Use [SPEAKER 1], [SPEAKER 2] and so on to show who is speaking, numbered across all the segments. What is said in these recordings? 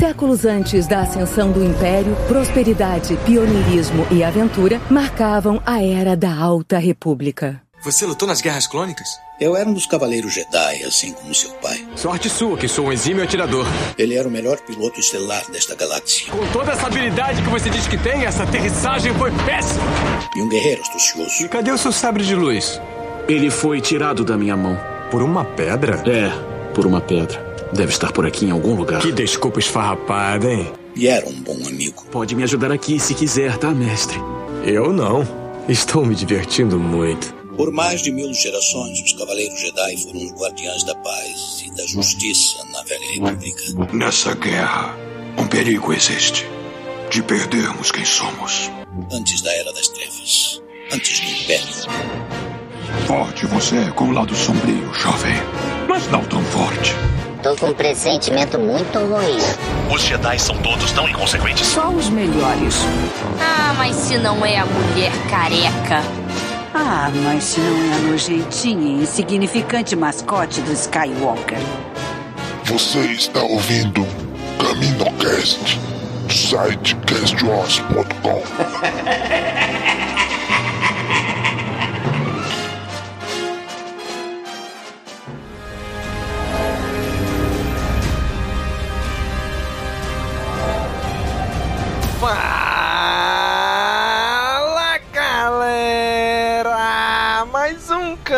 [SPEAKER 1] séculos antes da ascensão do Império, prosperidade, pioneirismo e aventura marcavam a era da Alta República.
[SPEAKER 2] Você lutou nas Guerras Clônicas?
[SPEAKER 3] Eu era um dos Cavaleiros Jedi, assim como seu pai.
[SPEAKER 2] Sorte sua, que sou um exímio atirador.
[SPEAKER 3] Ele era o melhor piloto estelar desta galáxia.
[SPEAKER 2] Com toda essa habilidade que você diz que tem, essa aterrissagem foi péssima.
[SPEAKER 3] E um guerreiro astucioso.
[SPEAKER 2] E cadê o seu sabre de luz?
[SPEAKER 4] Ele foi tirado da minha mão.
[SPEAKER 2] Por uma pedra?
[SPEAKER 4] É, por uma pedra. Deve estar por aqui em algum lugar.
[SPEAKER 2] Que desculpa esfarrapada, hein?
[SPEAKER 3] E era um bom amigo.
[SPEAKER 4] Pode me ajudar aqui se quiser, tá, mestre?
[SPEAKER 2] Eu não. Estou me divertindo muito.
[SPEAKER 3] Por mais de mil gerações, os Cavaleiros Jedi foram os guardiães da paz e da justiça na Velha República.
[SPEAKER 5] Nessa guerra, um perigo existe de perdermos quem somos.
[SPEAKER 3] Antes da Era das Trevas, antes do Império.
[SPEAKER 5] Forte você é com o lado sombrio, jovem, mas não tão forte.
[SPEAKER 6] Tô com um pressentimento muito ruim.
[SPEAKER 7] Os Jedi são todos tão inconsequentes.
[SPEAKER 8] Só os melhores.
[SPEAKER 9] Ah, mas se não é a mulher careca.
[SPEAKER 8] Ah, mas se não é a nojentinha e insignificante mascote do Skywalker.
[SPEAKER 5] Você está ouvindo CaminoCast, do site castwars.com.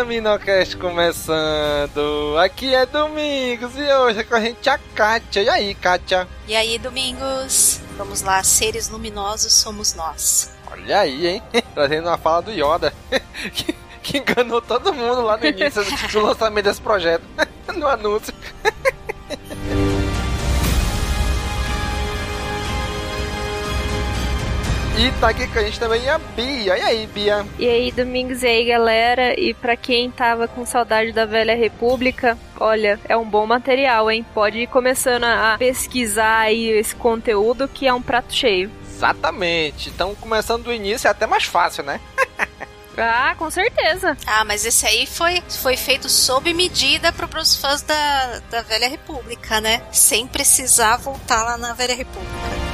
[SPEAKER 10] Mais Caminocast começando. Aqui é Domingos e hoje é com a gente a Kátia. E aí, Kátia?
[SPEAKER 11] E aí, Domingos? Vamos lá, seres luminosos somos nós.
[SPEAKER 10] Olha aí, hein? Trazendo uma fala do Yoda. que, que enganou todo mundo lá no início do lançamento desse projeto. no anúncio. E tá aqui com a gente também a Bia. E aí, Bia?
[SPEAKER 12] E aí, Domingos, e aí, galera? E pra quem tava com saudade da Velha República, olha, é um bom material, hein? Pode ir começando a pesquisar aí esse conteúdo que é um prato cheio.
[SPEAKER 10] Exatamente. Então, começando do início é até mais fácil, né?
[SPEAKER 12] Ah, com certeza.
[SPEAKER 11] Ah, mas esse aí foi, foi feito sob medida para os fãs da, da Velha República, né? Sem precisar voltar lá na Velha República.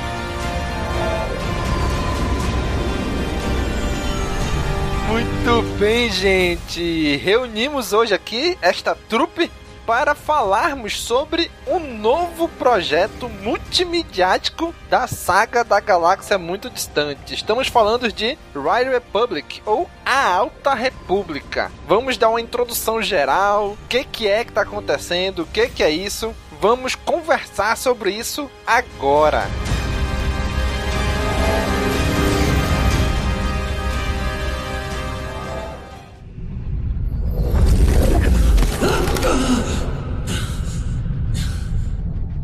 [SPEAKER 10] Muito bem, gente. Reunimos hoje aqui esta trupe para falarmos sobre um novo projeto multimediático da saga da galáxia muito distante. Estamos falando de Ride Republic ou A Alta República. Vamos dar uma introdução geral, o que, que é que está acontecendo, o que, que é isso. Vamos conversar sobre isso agora.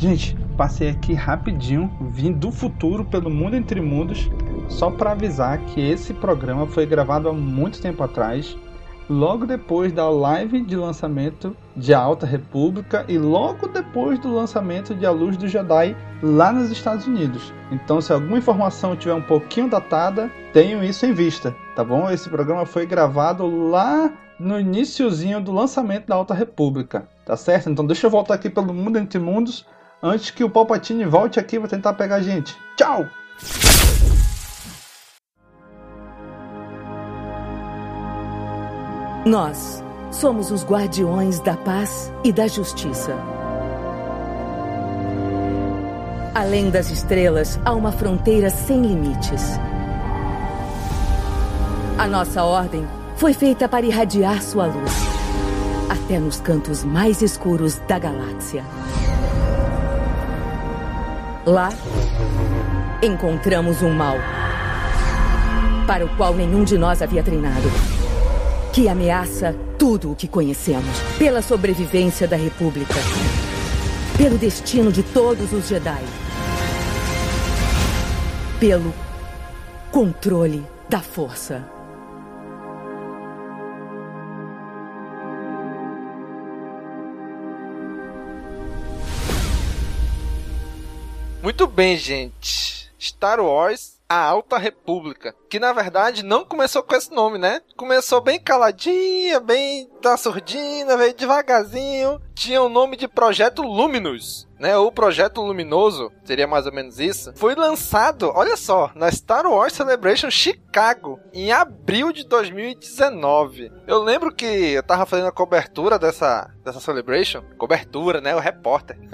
[SPEAKER 13] Gente, passei aqui rapidinho, vim do futuro pelo mundo entre mundos, só para avisar que esse programa foi gravado há muito tempo atrás, logo depois da live de lançamento de Alta República e logo depois do lançamento de A Luz do Jedi lá nos Estados Unidos. Então, se alguma informação tiver um pouquinho datada, tenham isso em vista, tá bom? Esse programa foi gravado lá no iníciozinho do lançamento da Alta República, tá certo? Então deixa eu voltar aqui pelo mundo entre mundos antes que o Palpatine volte aqui para tentar pegar a gente. Tchau!
[SPEAKER 1] Nós somos os guardiões da paz e da justiça. Além das estrelas, há uma fronteira sem limites. A nossa ordem foi feita para irradiar sua luz até nos cantos mais escuros da galáxia. Lá, encontramos um mal para o qual nenhum de nós havia treinado, que ameaça tudo o que conhecemos pela sobrevivência da República, pelo destino de todos os Jedi, pelo controle da força.
[SPEAKER 10] Muito bem, gente. Star Wars A Alta República. Que na verdade não começou com esse nome, né? Começou bem caladinha, bem da surdina, veio devagarzinho. tinha o nome de Projeto Luminous né? O projeto Luminoso, seria mais ou menos isso, foi lançado, olha só, na Star Wars Celebration Chicago, em abril de 2019. Eu lembro que eu tava fazendo a cobertura dessa, dessa Celebration, cobertura, né? O repórter.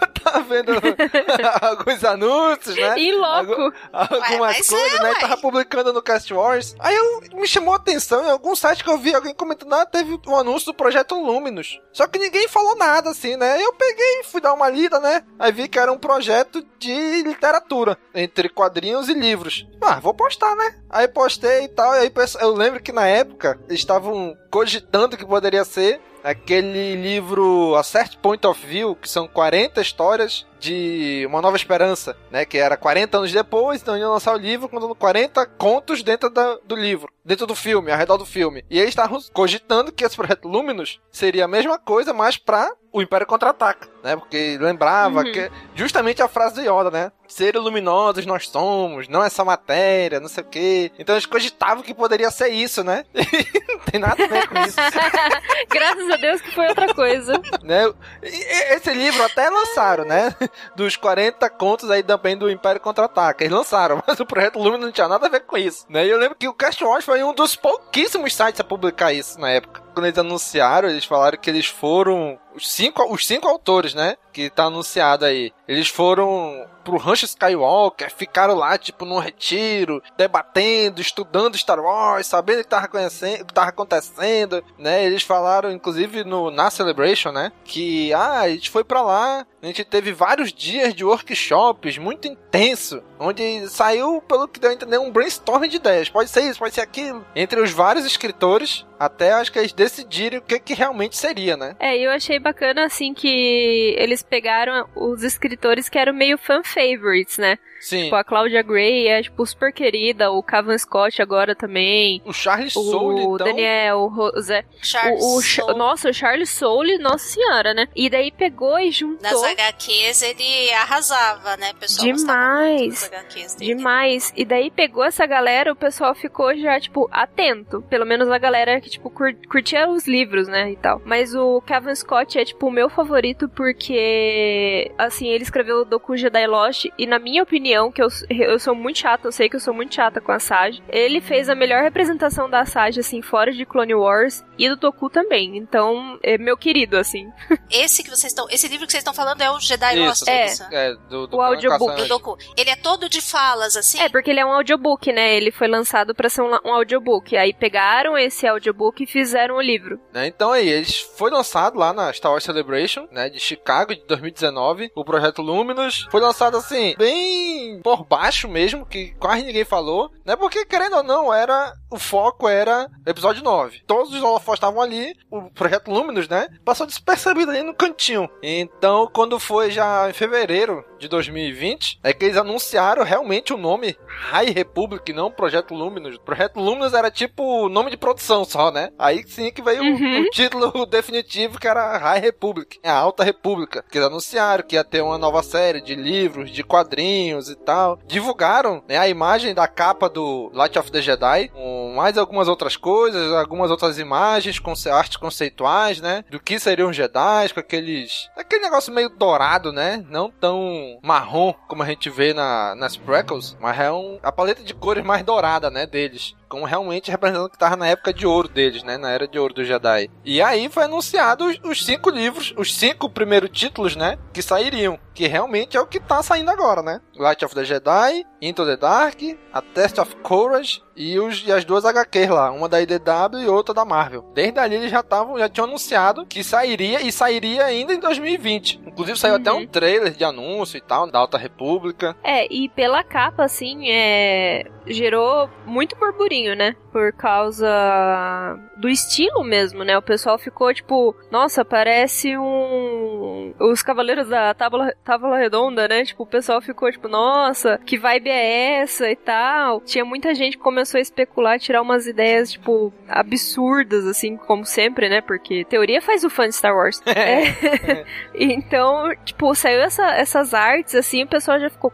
[SPEAKER 10] eu tava vendo alguns anúncios, né?
[SPEAKER 12] E louco!
[SPEAKER 10] algumas ué, coisas, é, né? Ué. Tava publicando no Cast Wars. Aí eu me chamou a atenção em algum site que eu vi alguém comentando, ah, teve um anúncio do projeto Luminous. Só que ninguém falou nada, assim, né? Eu peguei e fui dar uma lida, né? Aí vi que era um projeto de literatura, entre quadrinhos e livros. Ah, vou postar, né? Aí postei e tal, e aí eu lembro que na época eles estavam cogitando que poderia ser aquele livro A Certain Point of View, que são 40 histórias de Uma Nova Esperança, né? Que era 40 anos depois, então iam lançar o livro contando 40 contos dentro da, do livro, dentro do filme, ao redor do filme. E eles estavam cogitando que esse projeto Luminous seria a mesma coisa, mas para o Império Contra-Ataca, né? Porque lembrava uhum. que justamente a frase do Yoda, né? Ser luminosos nós somos, não essa matéria, não sei o quê. Então eles cogitavam que poderia ser isso, né? não tem nada a ver com isso.
[SPEAKER 12] Graças a Deus que foi outra coisa.
[SPEAKER 10] né? Esse livro até lançaram, né? dos 40 contos aí também do Império Contra-Ataca. Eles lançaram, mas o Projeto Lumina não tinha nada a ver com isso, né? E eu lembro que o Cast Watch foi um dos pouquíssimos sites a publicar isso na época. Quando eles anunciaram, eles falaram que eles foram os cinco, os cinco autores, né? Que tá anunciado aí. Eles foram pro Rancho Skywalker, ficaram lá, tipo, num retiro, debatendo, estudando Star Wars, sabendo o que tava, o que tava acontecendo, né? Eles falaram, inclusive, no, na Celebration, né? Que, ah, a gente foi para lá, a gente teve vários dias de workshops, muito intenso, onde saiu, pelo que deu a entender, um brainstorm de ideias. Pode ser isso, pode ser aquilo. Entre os vários escritores, até acho que eles decidirem o que, que realmente seria, né?
[SPEAKER 12] É, eu achei bacana, assim, que eles pegaram os escritores que eram meio fan favorites, né?
[SPEAKER 10] Sim.
[SPEAKER 12] Tipo, a Claudia Gray é, tipo, super querida, o Cavan Scott agora também.
[SPEAKER 10] O Charles Soule,
[SPEAKER 12] O
[SPEAKER 10] então...
[SPEAKER 12] Daniel, o Zé.
[SPEAKER 11] Charles
[SPEAKER 12] o, o
[SPEAKER 11] Soule.
[SPEAKER 12] Nossa, o Charles Soule, nossa senhora, né? E daí pegou e juntou...
[SPEAKER 11] Nas HQs ele arrasava, né? O pessoal
[SPEAKER 12] Demais.
[SPEAKER 11] HQs dele.
[SPEAKER 12] Demais. E daí pegou essa galera, o pessoal ficou já, tipo, atento. Pelo menos a galera que, tipo, cur curtia os livros, né, e tal. Mas o Kevin Scott é, tipo, o meu favorito porque, assim, ele escreveu o Doku Jedi Lost e, na minha opinião, que eu, eu sou muito chata, eu sei que eu sou muito chata com a Sage, ele fez a melhor representação da Sage, assim, fora de Clone Wars e do Doku também. Então, é meu querido, assim.
[SPEAKER 11] Esse que vocês estão, esse livro que vocês estão falando é o Jedi
[SPEAKER 10] Isso,
[SPEAKER 11] Lost,
[SPEAKER 12] é.
[SPEAKER 11] isso?
[SPEAKER 10] É, do, do
[SPEAKER 12] O audiobook.
[SPEAKER 11] Do Doku. Ele é todo de falas, assim?
[SPEAKER 12] É, porque ele é um audiobook, né? Ele foi lançado pra ser um, um audiobook. Aí pegaram esse audiobook e fizeram o livro.
[SPEAKER 10] Né, Então aí, eles foi lançado lá na Star Wars Celebration, né, de Chicago de 2019, o projeto Luminous. Foi lançado assim, bem por baixo mesmo, que quase ninguém falou, né? Porque querendo ou não, era o foco era episódio 9. Todos os holofotes estavam ali, o projeto Luminous, né? Passou despercebido ali no cantinho. Então, quando foi já em fevereiro de 2020, é que eles anunciaram realmente o nome High Republic, não Projeto Luminous. Projeto Luminous era tipo nome de produção só, né? Aí sim que veio
[SPEAKER 12] Uhum.
[SPEAKER 10] o, o título definitivo que era High Republic, a Alta República. Que eles anunciaram que ia ter uma nova série de livros, de quadrinhos e tal. Divulgaram né, a imagem da capa do Light of the Jedi, mais algumas outras coisas, algumas outras imagens, conce artes conceituais, né? Do que seriam Jedi, com aqueles. aquele negócio meio dourado, né? Não tão marrom como a gente vê na, nas prequels, mas é um, a paleta de cores mais dourada, né? Deles como realmente representando que tava na época de ouro deles, né? Na era de ouro do Jedi. E aí foi anunciado os, os cinco livros, os cinco primeiros títulos, né? Que sairiam. Que realmente é o que tá saindo agora, né? Light of the Jedi, Into the Dark, A Test of Courage e, os, e as duas HQs lá, uma da IDW e outra da Marvel. Desde ali eles já estavam, já tinham anunciado que sairia e sairia ainda em 2020. Inclusive saiu até um trailer de anúncio e tal, da Alta República.
[SPEAKER 12] É, e pela capa, assim, é... gerou muito burburinho, né? Por causa do estilo mesmo, né? O pessoal ficou tipo, nossa, parece um. Os Cavaleiros da Tábua, Tábua Redonda, né? Tipo, o pessoal ficou tipo, nossa, que vibe é essa e tal. Tinha muita gente que começou a especular, tirar umas ideias, tipo, absurdas, assim, como sempre, né? Porque teoria faz o fã de Star Wars. É. então, tipo, saiu essa, essas artes, assim, o pessoal já ficou,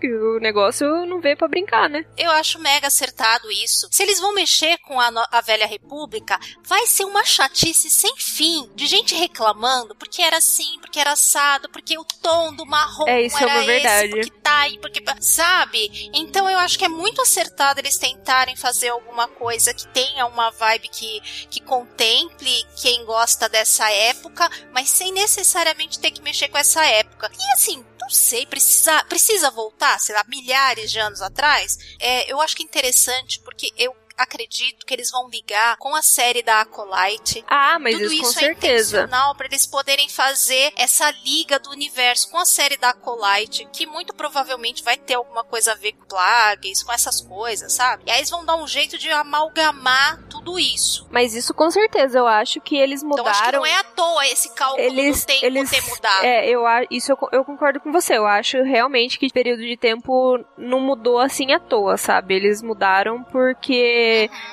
[SPEAKER 12] que o negócio não veio pra brincar, né?
[SPEAKER 11] Eu acho mega acertado falado isso. Se eles vão mexer com a, a velha república, vai ser uma chatice sem fim de gente reclamando porque era assim, porque era assado, porque o tom do marrom
[SPEAKER 12] É, isso é
[SPEAKER 11] era
[SPEAKER 12] uma verdade.
[SPEAKER 11] esse, porque tá aí, porque sabe? Então eu acho que é muito acertado eles tentarem fazer alguma coisa que tenha uma vibe que que contemple quem gosta dessa época, mas sem necessariamente ter que mexer com essa época. E assim, sei, precisa, precisa voltar, sei lá, milhares de anos atrás? É, eu acho que é interessante porque eu acredito que eles vão ligar com a série da Acolyte.
[SPEAKER 12] Ah, mas
[SPEAKER 11] Tudo
[SPEAKER 12] isso com
[SPEAKER 11] isso é
[SPEAKER 12] certeza.
[SPEAKER 11] intencional para eles poderem fazer essa liga do universo com a série da Acolyte, que muito provavelmente vai ter alguma coisa a ver com plagues, com essas coisas, sabe? E aí eles vão dar um jeito de amalgamar tudo isso.
[SPEAKER 12] Mas isso com certeza, eu acho que eles
[SPEAKER 11] Então acho que
[SPEAKER 12] mudaram.
[SPEAKER 11] não é à toa esse cálculo
[SPEAKER 12] eles,
[SPEAKER 11] do tempo
[SPEAKER 12] eles,
[SPEAKER 11] ter mudado.
[SPEAKER 12] É, eu isso eu, eu concordo com você. Eu acho realmente que o período de tempo não mudou assim à toa, sabe? Eles mudaram porque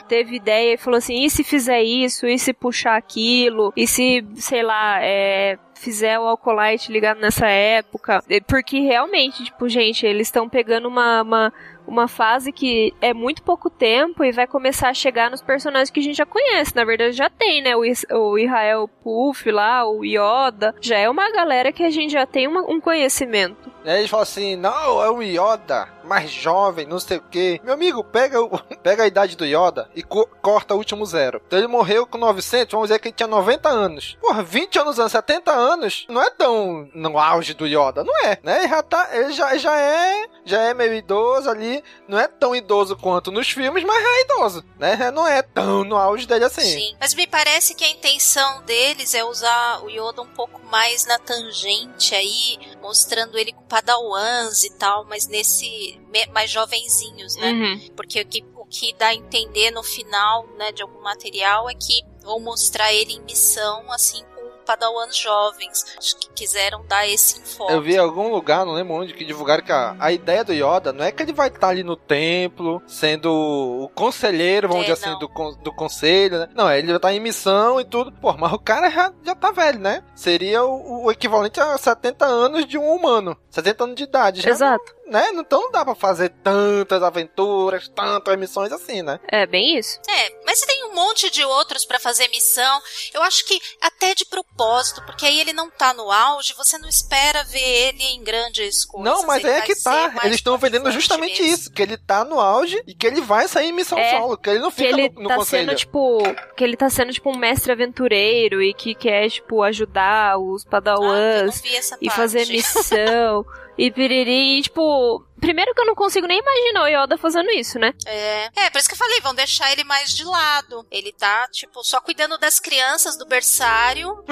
[SPEAKER 12] Teve ideia e falou assim: e se fizer isso? E se puxar aquilo? E se, sei lá, é, fizer o Alcolite ligado nessa época? É, Porque realmente, tipo, gente, eles estão pegando uma. uma uma fase que é muito pouco tempo e vai começar a chegar nos personagens que a gente já conhece. Na verdade, já tem, né? O, Is o Israel Puff lá, o Yoda. Já é uma galera que a gente já tem uma- um conhecimento.
[SPEAKER 10] E aí eles falam assim, não, é um Yoda mais jovem, não sei o quê. Meu amigo, pega, o- pega a idade do Yoda e co- corta o último zero. Então ele morreu com 900, vamos dizer que ele tinha 90 anos. Porra, 20 anos, anos 70 anos, não é tão no auge do Yoda, não é, né? Ele já, tá, ele já, já é já é meio idoso ali, não é tão idoso quanto nos filmes, mas já é idoso, né? Não é tão no auge dele assim.
[SPEAKER 11] Sim. Mas me parece que a intenção deles é usar o Yoda um pouco mais na tangente aí, mostrando ele com padawans e tal, mas nesse mais jovenzinhos, né?
[SPEAKER 12] Uhum.
[SPEAKER 11] Porque o que, o que dá a entender no final, né, de algum material é que vão mostrar ele em missão assim padawans jovens. Que quiseram dar esse enfoque.
[SPEAKER 10] Eu vi em algum lugar, não lembro onde, que divulgaram que a, a ideia do Yoda não é que ele vai estar ali no templo, sendo o conselheiro, vamos
[SPEAKER 11] É,
[SPEAKER 10] dizer assim,
[SPEAKER 11] não.
[SPEAKER 10] do, con- do conselho, né? Não, ele vai estar em missão e tudo. Pô, mas o cara já, já tá velho, né? Seria o, o equivalente a 70 anos de um humano. 70 anos de idade. Já,
[SPEAKER 12] Exato.
[SPEAKER 10] Né? Então não dá pra fazer tantas aventuras, tantas missões assim, né?
[SPEAKER 12] É bem isso.
[SPEAKER 11] É, mas tem um monte de outros pra fazer missão. Eu acho que até de propósito, porque aí ele não tá no auge, você não espera ver ele em grandes coisas.
[SPEAKER 10] Não, mas
[SPEAKER 11] ele
[SPEAKER 10] é que tá. Eles estão vendendo justamente
[SPEAKER 11] mesmo.
[SPEAKER 10] isso. Que ele tá no auge e que ele vai sair em missão
[SPEAKER 12] É,
[SPEAKER 10] solo. Que ele não
[SPEAKER 12] Que
[SPEAKER 10] fica
[SPEAKER 12] ele
[SPEAKER 10] no, no
[SPEAKER 12] tá
[SPEAKER 10] conselho.
[SPEAKER 12] sendo, tipo. Que ele tá sendo, tipo, um mestre aventureiro e que quer, tipo, ajudar os
[SPEAKER 11] Ah,
[SPEAKER 12] padawans
[SPEAKER 11] essa
[SPEAKER 12] e
[SPEAKER 11] parte.
[SPEAKER 12] fazer missão e piriri. E, tipo. Primeiro que eu não consigo nem imaginar o Yoda fazendo isso, né?
[SPEAKER 11] É. é, por isso que eu falei, vão deixar ele mais de lado. Ele tá, tipo, só cuidando das crianças do berçário.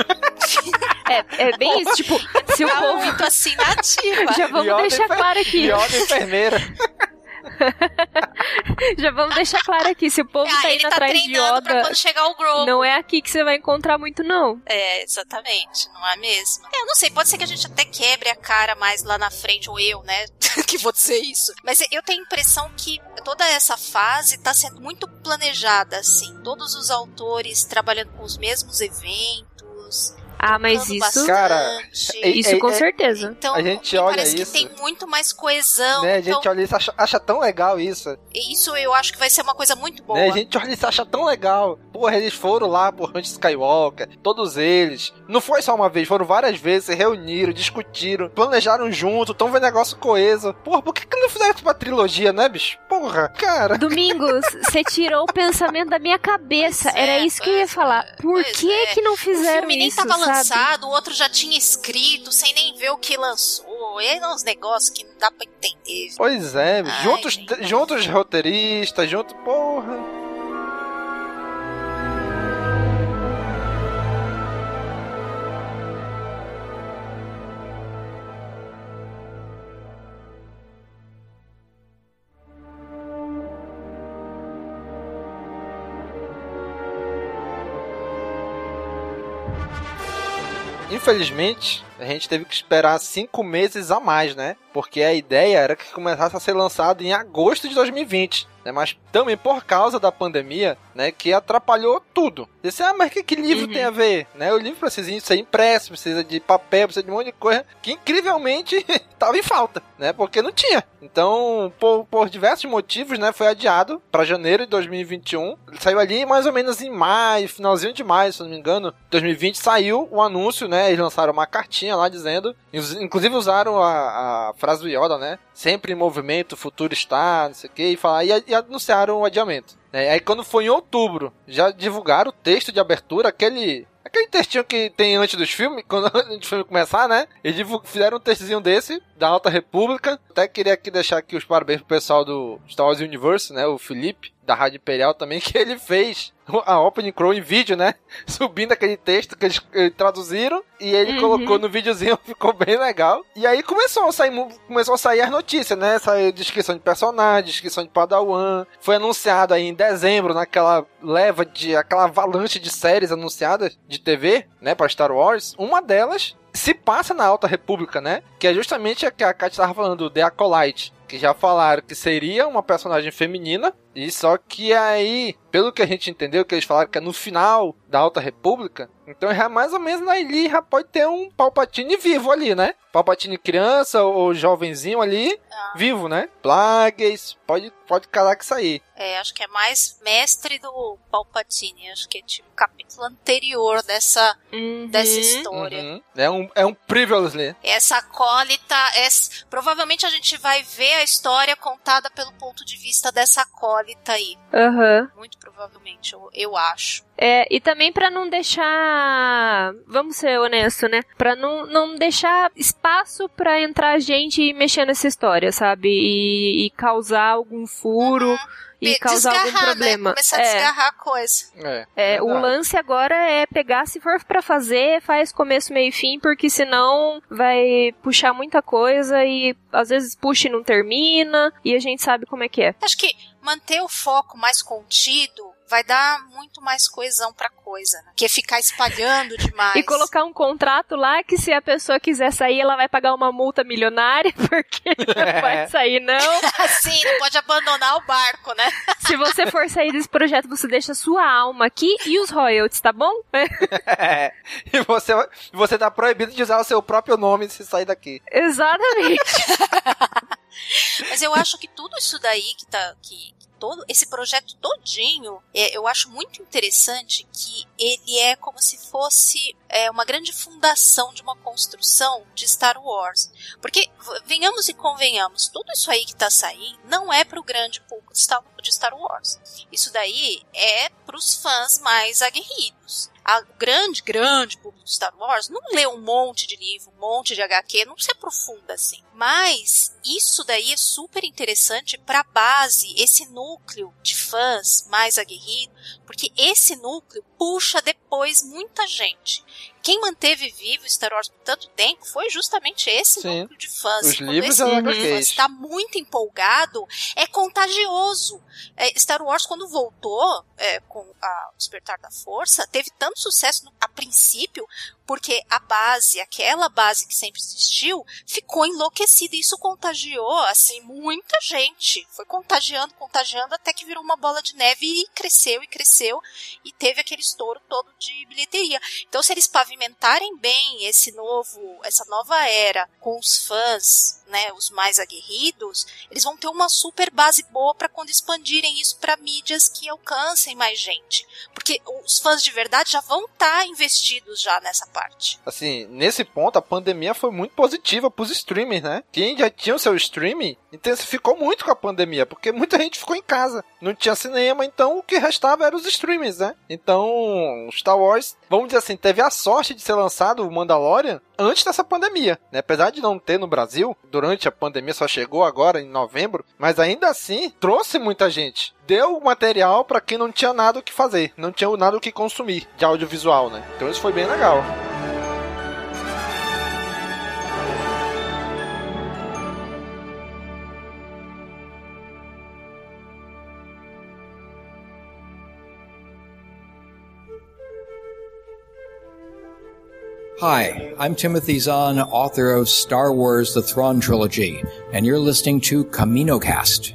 [SPEAKER 12] É, é bem isso, tipo, se o
[SPEAKER 11] Tá
[SPEAKER 12] povo.
[SPEAKER 11] muito assim nativa.
[SPEAKER 12] Já vamos
[SPEAKER 10] Yoda
[SPEAKER 12] deixar
[SPEAKER 10] enfer-
[SPEAKER 12] claro aqui.
[SPEAKER 10] Yoda enfermeira.
[SPEAKER 12] Já vamos deixar claro aqui. Se o povo
[SPEAKER 11] Ah,
[SPEAKER 12] tá
[SPEAKER 11] ele
[SPEAKER 12] indo
[SPEAKER 11] tá
[SPEAKER 12] atrás de Yoda,
[SPEAKER 11] quando chegar o Grogu.
[SPEAKER 12] não é aqui que você vai encontrar muito, não.
[SPEAKER 11] É, exatamente, não é mesmo? É, eu não sei, pode ser que a gente até quebre a cara mais lá na frente, ou eu, né, que vou dizer isso. Mas eu tenho a impressão que toda essa fase tá sendo muito planejada, assim. Todos os autores trabalhando com os mesmos eventos.
[SPEAKER 12] Ah, mas isso.
[SPEAKER 10] Cara, é-
[SPEAKER 12] Isso
[SPEAKER 10] é-
[SPEAKER 12] com
[SPEAKER 10] é-
[SPEAKER 12] certeza.
[SPEAKER 11] Então,
[SPEAKER 10] a gente olha
[SPEAKER 11] parece
[SPEAKER 10] isso.
[SPEAKER 11] que tem muito mais coesão.
[SPEAKER 10] né? A
[SPEAKER 11] então,
[SPEAKER 10] gente olha isso acha, acha tão legal isso.
[SPEAKER 11] isso eu acho que vai ser uma coisa muito boa.
[SPEAKER 10] Né? A gente olha isso acha tão legal. Porra, eles foram lá por Hunt Skywalker, todos eles. Não foi só uma vez, foram várias vezes, se reuniram, discutiram, planejaram junto, tão vendo negócio coeso. Porra, por que, que não fizeram isso pra trilogia, né, bicho? Porra, cara.
[SPEAKER 12] Domingos, você tirou o pensamento da minha cabeça.
[SPEAKER 11] Pois é,
[SPEAKER 12] Era isso que eu ia falar.
[SPEAKER 11] é,
[SPEAKER 12] Por que
[SPEAKER 11] é.
[SPEAKER 12] que não
[SPEAKER 11] O
[SPEAKER 12] fizeram
[SPEAKER 11] filme nem
[SPEAKER 12] isso, sabe?
[SPEAKER 11] Lançado, o outro já tinha escrito, sem nem ver o que lançou. E é uns negócios que não dá pra entender.
[SPEAKER 10] Pois é,
[SPEAKER 11] Ai,
[SPEAKER 10] juntos,
[SPEAKER 11] gente.
[SPEAKER 10] juntos roteiristas, junto, porra. Infelizmente, a gente teve que esperar cinco meses a mais, né? Porque a ideia era que começasse a ser lançado em agosto de 2020. Né? Mas também por causa da pandemia, né? Que atrapalhou tudo. Disse, ah, mas o que, que livro uhum. tem a ver? Né? O livro precisa ser impresso, precisa de papel, precisa de um monte de coisa que incrivelmente estava em falta, né? Porque não tinha. Então, por, por diversos motivos, né? Foi adiado para janeiro de 2021. Ele saiu ali mais ou menos em maio, finalzinho de maio, se não me engano. 2020 saiu o anúncio, né? Eles lançaram uma cartinha lá dizendo, inclusive usaram a, a frase do Yoda, né? Sempre em movimento, o futuro está, não sei o que, e, falar, e, e anunciaram o adiamento. É, aí quando foi em outubro, já divulgaram o texto de abertura, aquele Aquele textinho que tem antes dos filmes, quando antes do filme começar, né? Eles fizeram um textozinho desse, da Alta República. Até queria aqui deixar aqui os parabéns pro pessoal do Star Wars Universe, né? O Felipe, da Rádio Imperial também, que ele fez a Opening Crow em vídeo, né? Subindo aquele texto que eles, traduziram e ele uhum. colocou no videozinho, ficou bem legal. E aí começou a sair, começou a sair as notícias, né? Saiu descrição de personagem, descrição de Padawan. Foi anunciado aí em dezembro, naquela leva de aquela avalanche de séries anunciadas de TV, né, para Star Wars. Uma delas se passa na Alta República, né? Que é justamente a que a Kat estava falando, The Acolyte. Que já falaram que seria uma personagem feminina. E só que aí, pelo que a gente entendeu, que eles falaram que é no final da Alta República. Então já mais ou menos ali já pode ter um Palpatine vivo ali, né? Palpatine criança ou jovenzinho ali, ah. vivo, né? Plagueis, pode, pode calar que sair.
[SPEAKER 11] É, acho que é mais mestre do Palpatine, acho que é tipo capítulo anterior dessa, uhum. dessa história. Uhum.
[SPEAKER 10] É um, é um previously.
[SPEAKER 11] Essa acólita, é, provavelmente a gente vai ver a história contada pelo ponto de vista dessa acólita aí.
[SPEAKER 12] Uhum.
[SPEAKER 11] Muito provavelmente, eu, eu acho.
[SPEAKER 12] É, e também para não deixar, vamos ser honestos, né? Para não, não deixar espaço para entrar gente e mexer nessa história, sabe? E, e causar algum furo. Uhum e causar algum né? problema.
[SPEAKER 11] Né? Começar é. a desgarrar a coisa.
[SPEAKER 12] É, é o lance agora é pegar, se for para fazer, faz começo, meio e fim, porque senão vai puxar muita coisa e às vezes puxa e não termina, e a gente sabe como é que é.
[SPEAKER 11] Acho que manter o foco mais contido vai dar muito mais coesão pra coisa, né? Que é ficar espalhando demais.
[SPEAKER 12] e colocar um contrato lá que se a pessoa quiser sair, ela vai pagar uma multa milionária, porque não vai sair, não.
[SPEAKER 11] Sim, não pode abandonar o barco, né?
[SPEAKER 12] se você for sair desse projeto, você deixa sua alma aqui e os royalties, tá bom?
[SPEAKER 10] é. E você, você tá proibido de usar o seu próprio nome se sair daqui.
[SPEAKER 12] Exatamente.
[SPEAKER 11] Mas eu acho que tudo isso daí que tá que, todo esse projeto todinho, é, eu acho muito interessante que ele é como se fosse é, uma grande fundação de uma construção de Star Wars. Porque, venhamos e convenhamos, tudo isso aí que está saindo não é para o grande público de Star Wars. Isso daí é para os fãs mais aguerridos a grande, grande público de Star Wars não lê um monte de livro, um monte de HQ, não se aprofunda assim. Mas isso daí é super interessante para base, esse núcleo de fãs mais aguerrido, porque esse núcleo puxa depois muita gente. Quem manteve vivo Star Wars por tanto tempo foi justamente esse Sim. núcleo de fãs.
[SPEAKER 10] Os livros esse núcleo de fãs
[SPEAKER 11] está muito empolgado, é contagioso. É, Star Wars, quando voltou é, com a, o Despertar da Força, teve tanto sucesso no, a princípio, porque a base, aquela base que sempre existiu, ficou enlouquecida. E isso contagiou, assim, muita gente. Foi contagiando, contagiando, até que virou uma bola de neve e cresceu e cresceu e teve aquele estouro todo de bilheteria. Então, se eles pavimentarem bem esse novo, essa nova era com os fãs, né, os mais aguerridos, eles vão ter uma super base boa para quando expandirem isso para mídias que alcancem mais gente, porque os fãs de verdade já vão estar tá investidos já nessa parte.
[SPEAKER 10] Assim, nesse ponto a pandemia foi muito positiva para os streamers, né? Quem já tinha o seu streaming intensificou muito com a pandemia, porque muita gente ficou em casa, não tinha cinema, então o que restava eram os streamers, né? Então, Star Wars, vamos dizer assim, teve a sorte de ser lançado o Mandalorian antes dessa pandemia, né? Apesar de não ter no Brasil, durante a pandemia só chegou agora em novembro, mas ainda assim trouxe muita gente. Deu material para quem não tinha nada o que fazer, não tinha nada o que consumir de audiovisual, né? Então isso foi bem legal.
[SPEAKER 14] Hi, I'm Timothy Zahn, author of Star Wars The Thrawn Trilogy, and you're listening to CaminoCast.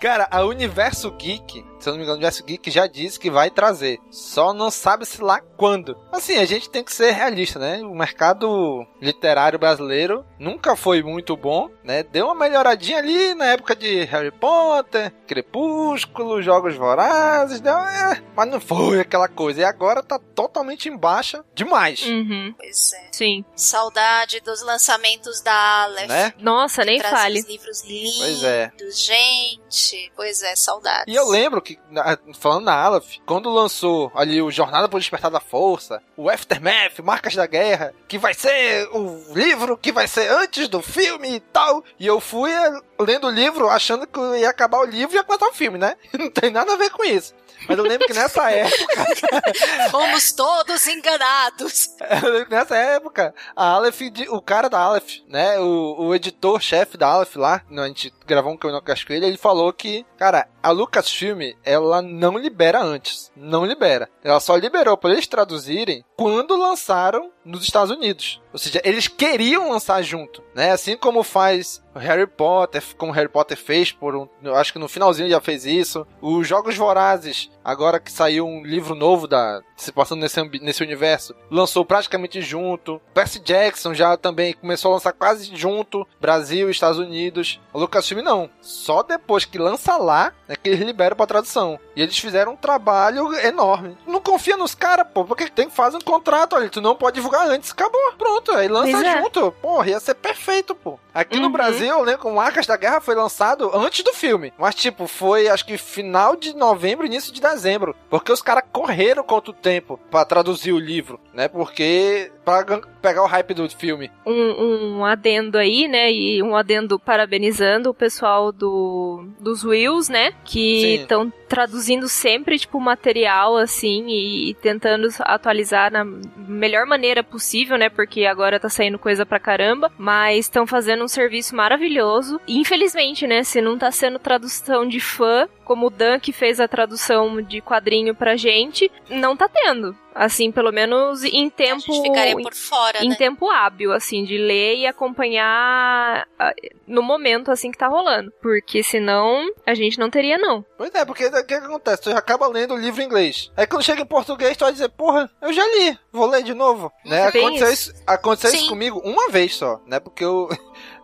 [SPEAKER 10] Cara, a Universo Geek se eu não me engano, o Universo Geek já disse que vai trazer. Só não sabe-se lá quando. Assim, a gente tem que ser realista, né? O mercado literário brasileiro nunca foi muito bom, né? Deu uma melhoradinha ali na época de Harry Potter, Crepúsculo, Jogos Vorazes, deu, é, mas não foi aquela coisa. E agora tá totalmente em baixa demais.
[SPEAKER 12] Uhum.
[SPEAKER 11] Pois é.
[SPEAKER 12] Sim.
[SPEAKER 11] Saudade dos lançamentos da Aleph.
[SPEAKER 10] Né?
[SPEAKER 12] Nossa, nem fale.
[SPEAKER 11] os livros lindos,
[SPEAKER 10] Pois é.
[SPEAKER 11] gente. Pois é, saudades.
[SPEAKER 10] E eu lembro que, na- falando na Aleph, quando lançou ali o Jornada por Despertar da Força, o Aftermath, Marcas da Guerra, que vai ser o livro que vai ser antes do filme e tal, e eu fui eh, lendo o livro achando que ia acabar o livro e ia começar o filme, né? Não tem nada a ver com isso. Mas eu lembro que nessa época,
[SPEAKER 11] Fomos todos enganados.
[SPEAKER 10] eu lembro que nessa época, a Aleph, o cara da Aleph, né, o, o editor-chefe da Aleph lá, a gente gravou um Caminocast com ele, ele falou que, cara, a Lucasfilm, ela não libera antes. Não libera. Ela só liberou para eles traduzirem quando lançaram nos Estados Unidos. Ou seja, eles queriam lançar junto, né? Assim como faz Harry Potter, como Harry Potter fez por um, acho que no finalzinho já fez isso. Os Jogos Vorazes, agora que saiu um livro novo da se passando nesse nesse universo, lançou praticamente junto. Percy Jackson já também começou a lançar quase junto, Brasil Estados Unidos. A Lucasfilm não, só depois que lança lá é que eles liberam pra tradução. E eles fizeram um trabalho enorme. Não confia nos caras, pô, porque tem que fazer um contrato, olha, tu não pode divulgar antes, acabou, pronto, aí lança
[SPEAKER 12] é.
[SPEAKER 10] junto. Porra, ia ser perfeito, pô. Aqui no
[SPEAKER 12] Uhum.
[SPEAKER 10] Brasil, né, com Marcas da Guerra foi lançado antes do filme. Mas, tipo, foi acho que final de novembro, início de dezembro. Porque os caras correram quanto tempo pra traduzir o livro, né? Porque. pra pegar o hype do filme.
[SPEAKER 12] um, um adendo aí, né? E um adendo parabenizando o pessoal do, dos Wills, né? Que estão traduzindo sempre, tipo, material, assim, e, e tentando atualizar na melhor maneira possível, né? Porque agora tá saindo coisa pra caramba. Mas estão fazendo um serviço maravilhoso. E, infelizmente, né? Se não tá sendo tradução de fã, como o Dan que fez a tradução de quadrinho pra gente, não tá tendo. Assim, pelo menos em tempo.
[SPEAKER 11] A gente ficaria por fora,
[SPEAKER 12] em
[SPEAKER 11] né?
[SPEAKER 12] tempo hábil, assim, de ler e acompanhar ah, no momento, assim, que tá rolando. Porque senão a gente não teria, não.
[SPEAKER 10] Pois é, porque o que, que acontece? Tu acaba lendo o livro em inglês. Aí quando chega em português, tu vai dizer, porra, eu já li, vou ler de novo. Né?
[SPEAKER 12] Bem
[SPEAKER 10] Aconteceu,
[SPEAKER 12] isso.
[SPEAKER 10] aconteceu isso comigo uma vez só, né? Porque eu,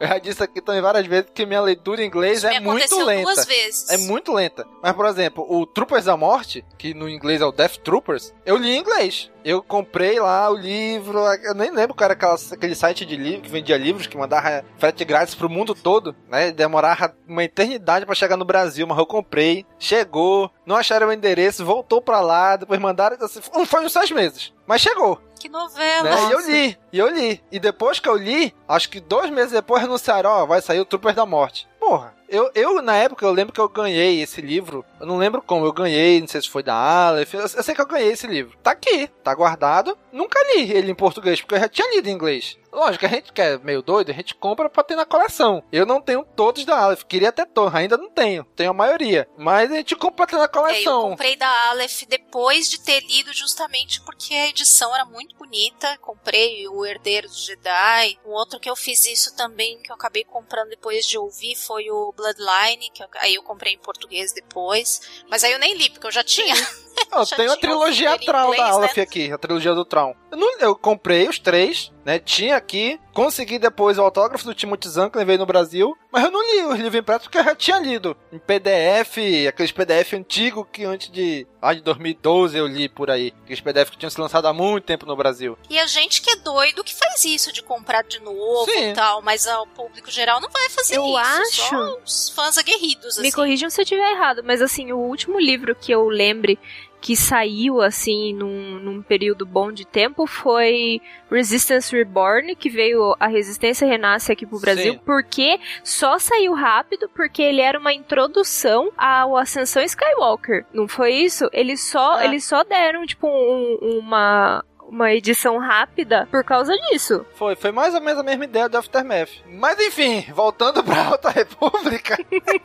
[SPEAKER 10] eu já disse aqui também várias vezes que minha leitura em inglês
[SPEAKER 11] Isso
[SPEAKER 10] é muito lenta.
[SPEAKER 11] duas vezes.
[SPEAKER 10] É muito lenta. Mas, por exemplo, o Troopers da Morte, que no inglês é o Death Troopers, eu li em inglês. Eu comprei lá o livro, eu nem lembro qual era aquela, aquele site de livro que vendia livros, que mandava frete grátis pro mundo todo, né? Demorava uma eternidade pra chegar no Brasil, mas eu comprei, chegou, não acharam o endereço, voltou pra lá, depois mandaram, assim, foi uns seis meses. Mas chegou.
[SPEAKER 11] Que novela.
[SPEAKER 10] Né? E eu li, e eu li. E depois que eu li, acho que dois meses depois anunciaram, ó, vai sair o Troopers da Morte. Porra, eu, eu na época eu lembro que eu ganhei esse livro. Eu não lembro como, eu ganhei, não sei se foi da Aleph. Eu, eu sei que eu ganhei esse livro. Tá aqui, tá guardado. Nunca li ele em português, porque eu já tinha lido em inglês. Lógico, a gente que é meio doido, a gente compra pra ter na coleção. Eu não tenho todos da Aleph, queria ter todos, ainda não tenho. Tenho a maioria. Mas a gente compra pra ter na
[SPEAKER 11] É, eu
[SPEAKER 10] coleção.
[SPEAKER 11] comprei da Aleph depois de ter lido justamente porque a edição era muito bonita. Comprei o Herdeiro do Jedi. Um outro que eu fiz isso também, que eu acabei comprando depois de ouvir, foi o Bloodline, que eu- aí eu comprei em português depois. Mas aí eu nem li, porque eu já tinha.
[SPEAKER 10] Eu
[SPEAKER 11] Já
[SPEAKER 10] tenho a trilogia Traum da Aleph
[SPEAKER 11] né?
[SPEAKER 10] aqui, a trilogia do Traum. Eu, não- eu comprei os três, né? Tinha aqui, consegui depois o autógrafo do Timothy Zahn que levei no Brasil, mas eu não li os livros impressos porque eu já tinha lido. Em PDF, aqueles PDF antigos que antes de. lá de 2012 eu li por aí. Aqueles PDF que tinham se lançado há muito tempo no Brasil.
[SPEAKER 11] E a gente que é doido que faz isso de comprar de novo
[SPEAKER 10] Sim.
[SPEAKER 11] e tal, mas ah, o público geral não vai fazer
[SPEAKER 12] Eu
[SPEAKER 11] isso.
[SPEAKER 12] acho-
[SPEAKER 11] Só os fãs aguerridos,
[SPEAKER 12] Me
[SPEAKER 11] assim.
[SPEAKER 12] corrijam se eu estiver errado, mas assim, o último livro que eu lembre que saiu assim num, num período bom de tempo foi Resistance Reborn, que veio a Resistência Renasce aqui pro Brasil,
[SPEAKER 10] Sim.
[SPEAKER 12] porque só saiu rápido porque ele era uma introdução ao Ascensão Skywalker. Não foi isso? Eles só,
[SPEAKER 10] É.
[SPEAKER 12] eles só deram tipo um- uma uma edição rápida por causa disso.
[SPEAKER 10] Foi, foi mais ou menos a mesma ideia do Aftermath. Mas enfim, voltando pra Alta República.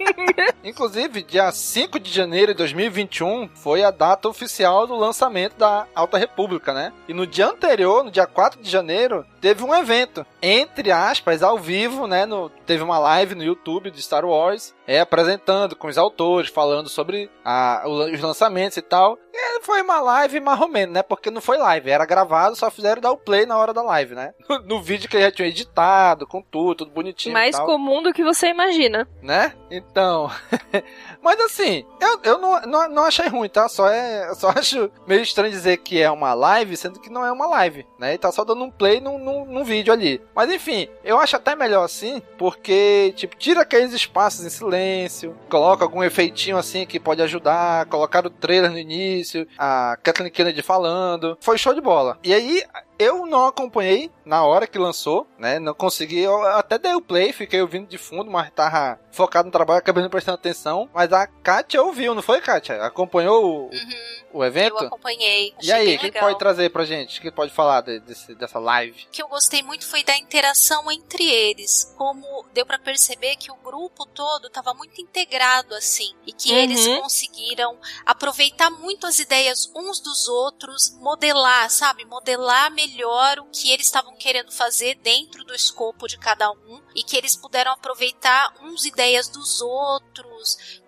[SPEAKER 10] Inclusive, dia 5 de janeiro de 2021 foi a data oficial do lançamento da Alta República, né? E no dia anterior, no dia 4 de janeiro, teve um evento, entre aspas, ao vivo, né? No, teve uma live no YouTube de Star Wars, é, apresentando com os autores, falando sobre a, os lançamentos e tal. E foi uma live marromeno, né? Porque não foi live, era gravado, só fizeram dar o play na hora da live, né? No, no vídeo que já tinham editado, com tudo, tudo bonitinho.
[SPEAKER 12] Mais comum do que você imagina.
[SPEAKER 10] Né? Então. Mas assim, eu, eu não, não, não achei ruim, tá? Só, é, só acho meio estranho dizer que é uma live, sendo que não é uma live, né? E tá só dando um play num, num, num vídeo ali. Mas enfim, eu acho até melhor assim, porque, tipo, tira aqueles espaços em silêncio, coloca algum efeitinho assim que pode ajudar, colocar o trailer no início, a Kathleen Kennedy falando. Foi show de bola. E aí, eu não acompanhei na hora que lançou, né? Não consegui. Eu até dei o play, fiquei ouvindo de fundo, mas tava focado no trabalho, acabei não prestando atenção. Mas a Kátia ouviu, não foi, Kátia? Acompanhou o,
[SPEAKER 11] uhum.
[SPEAKER 10] o evento?
[SPEAKER 11] Eu acompanhei.
[SPEAKER 10] e aí, o que pode trazer pra gente? O que pode falar de, desse, dessa live?
[SPEAKER 11] O que eu gostei muito foi da interação entre eles. Como deu para perceber que o grupo todo tava muito integrado, assim. E que uhum. eles conseguiram aproveitar muito as ideias uns dos outros, modelar, sabe? Modelar melhor melhor o que eles estavam querendo fazer dentro do escopo de cada um e que eles puderam aproveitar uns ideias dos outros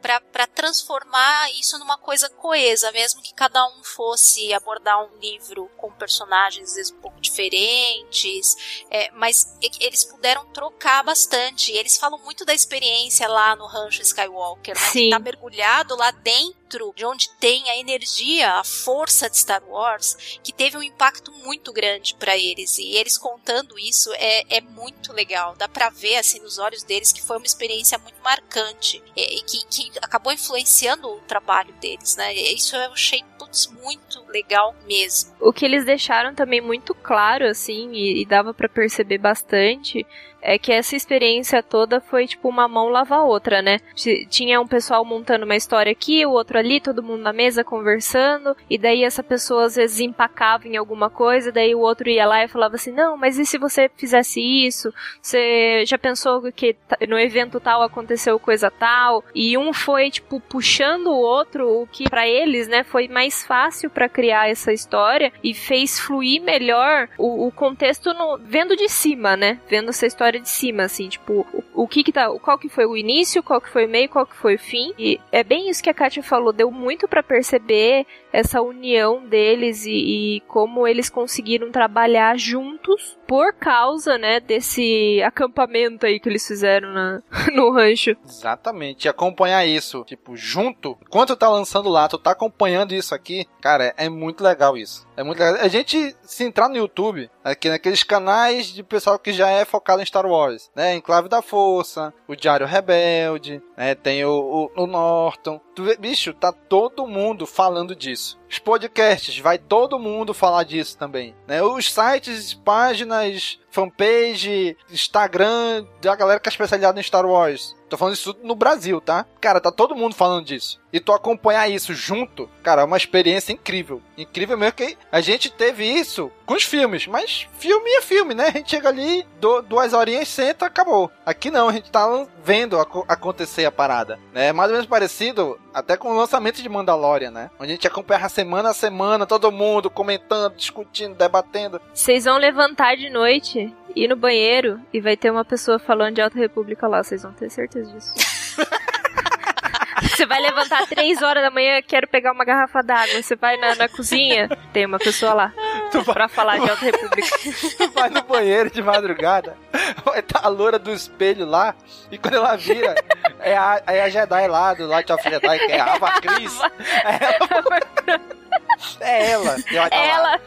[SPEAKER 11] para transformar isso numa coisa coesa, mesmo que cada um fosse abordar um livro com personagens às vezes um pouco diferentes, é, mas eles puderam trocar bastante. Eles falam muito da experiência lá no Rancho Skywalker, né?
[SPEAKER 12] Sim.
[SPEAKER 11] Que tá mergulhado lá dentro de onde tem a energia, a força de Star Wars, que teve um impacto muito grande para eles. E eles contando isso é, é muito legal. Dá pra ver assim nos olhos deles que foi uma experiência muito marcante que, que acabou influenciando o trabalho deles, né? Isso eu achei putz, muito legal mesmo.
[SPEAKER 12] O que eles deixaram também muito claro, assim, e, e dava para perceber bastante, é que essa experiência toda foi tipo uma mão lava a outra, né? Tinha um pessoal montando uma história aqui, o outro ali, todo mundo na mesa conversando, e daí essa pessoa às vezes empacava em alguma coisa, daí o outro ia lá e falava assim: "Não, mas e se você fizesse isso? Você já pensou que no evento tal aconteceu coisa tal?" E um foi tipo puxando o outro, o que para eles, né, foi mais fácil para criar essa história e fez fluir melhor o, o contexto no, vendo de cima, né? Vendo essa história história de cima, assim, tipo, o, o que que tá, qual que foi o início, qual que foi o meio, qual que foi o fim. E é bem isso que a Katia falou, deu muito para perceber essa união deles e, e, como eles conseguiram trabalhar juntos por causa, né, desse acampamento aí que eles fizeram na, no rancho.
[SPEAKER 10] Exatamente, e acompanhar isso, tipo, junto, enquanto tá lançando lá, tu tá acompanhando isso aqui, cara, é muito legal isso. É muito legal. A gente, se entrar no YouTube, aqui naqueles canais de pessoal que já é focado em Star Wars, né, Enclave da Força, o Diário Rebelde, né, tem o, o, o Norton, bicho, tá todo mundo falando disso. Os podcasts, vai todo mundo falar disso também. Né? Os sites, páginas, fanpage, Instagram, da galera que é especializada em Star Wars. Tô falando isso tudo no Brasil, tá? Cara, tá todo mundo falando disso. E tu acompanhar isso junto, cara, é uma experiência incrível. Incrível mesmo que a gente teve isso com os filmes. Mas filme é filme, né? A gente chega ali, duas horinhas, senta, acabou. Aqui não, a gente tá vendo acontecer a parada. Né? É mais ou menos parecido até com o lançamento de Mandalorian, né? Onde a gente acompanha semana a semana, todo mundo comentando, discutindo, debatendo.
[SPEAKER 12] Vocês vão levantar de noite, ir no banheiro e vai ter uma pessoa falando de Alta República lá, vocês vão ter certeza disso. Você vai levantar três horas da manhã, quero pegar uma garrafa d'água. Você vai na, na cozinha, tem uma pessoa lá. Tu pra falar de Alta República.
[SPEAKER 10] Tu vai no banheiro de madrugada, vai estar tá a loura do espelho lá, e quando ela vira, é a, é a Jedi lá, do Light of Jedi, que é a Ava Cris. É ela. É ela.
[SPEAKER 11] Tá ela.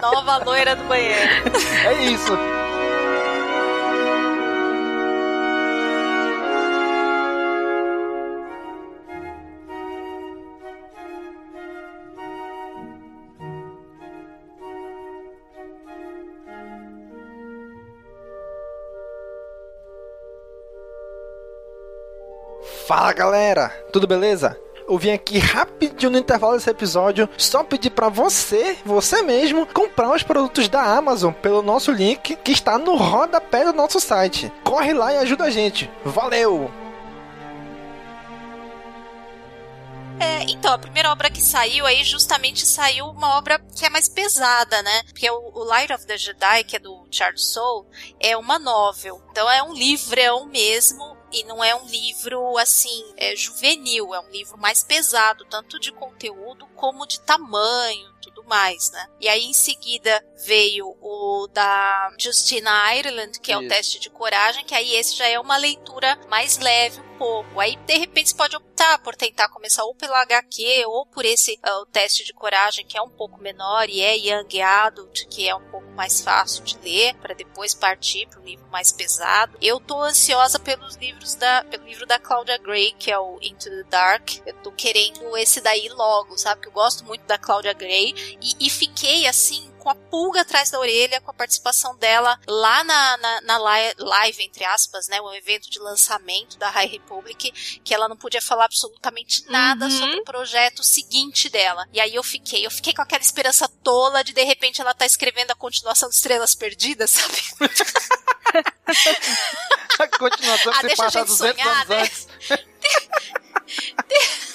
[SPEAKER 11] Nova loira do banheiro.
[SPEAKER 10] É isso. Fala galera, tudo beleza? eu vim aqui rapidinho no intervalo desse episódio só pedir para você, você mesmo, comprar os produtos da Amazon pelo nosso link que está no rodapé do nosso site. Corre lá e ajuda a gente. Valeu!
[SPEAKER 11] É, então, a primeira obra que saiu aí justamente saiu uma obra que é mais pesada, né? Porque o, o Light of the Jedi, que é do Charles Soule, é uma novel. Então é um livrão mesmo e não é um livro assim é juvenil, é um livro mais pesado, tanto de conteúdo como de tamanho, tudo mais, né? E aí em seguida veio o da Justina Ireland, que é o teste de coragem, que aí esse já é uma leitura mais leve um pouco. Aí de repente você pode optar por tentar começar ou pelo HQ ou por esse uh, o teste de coragem que é um pouco menor e é Young Adult, que é um pouco mais fácil de ler, para depois partir para um livro mais pesado. Eu tô ansiosa pelos livros da pelo livro da Claudia Gray, que é o Into the Dark. Eu tô querendo esse daí logo, sabe? Que eu gosto muito da Claudia Gray e, e fiquei assim com a pulga atrás da orelha com a participação dela lá na, na, na, live, entre aspas, né? O evento de lançamento da High Republic, que ela não podia falar absolutamente nada uhum. sobre o projeto seguinte dela. E aí eu fiquei, eu fiquei com aquela esperança tola de de repente ela tá escrevendo a continuação de Estrelas Perdidas, sabe?
[SPEAKER 10] a continuação que
[SPEAKER 11] ah,
[SPEAKER 10] você passa 200 sonhar, anos né? antes.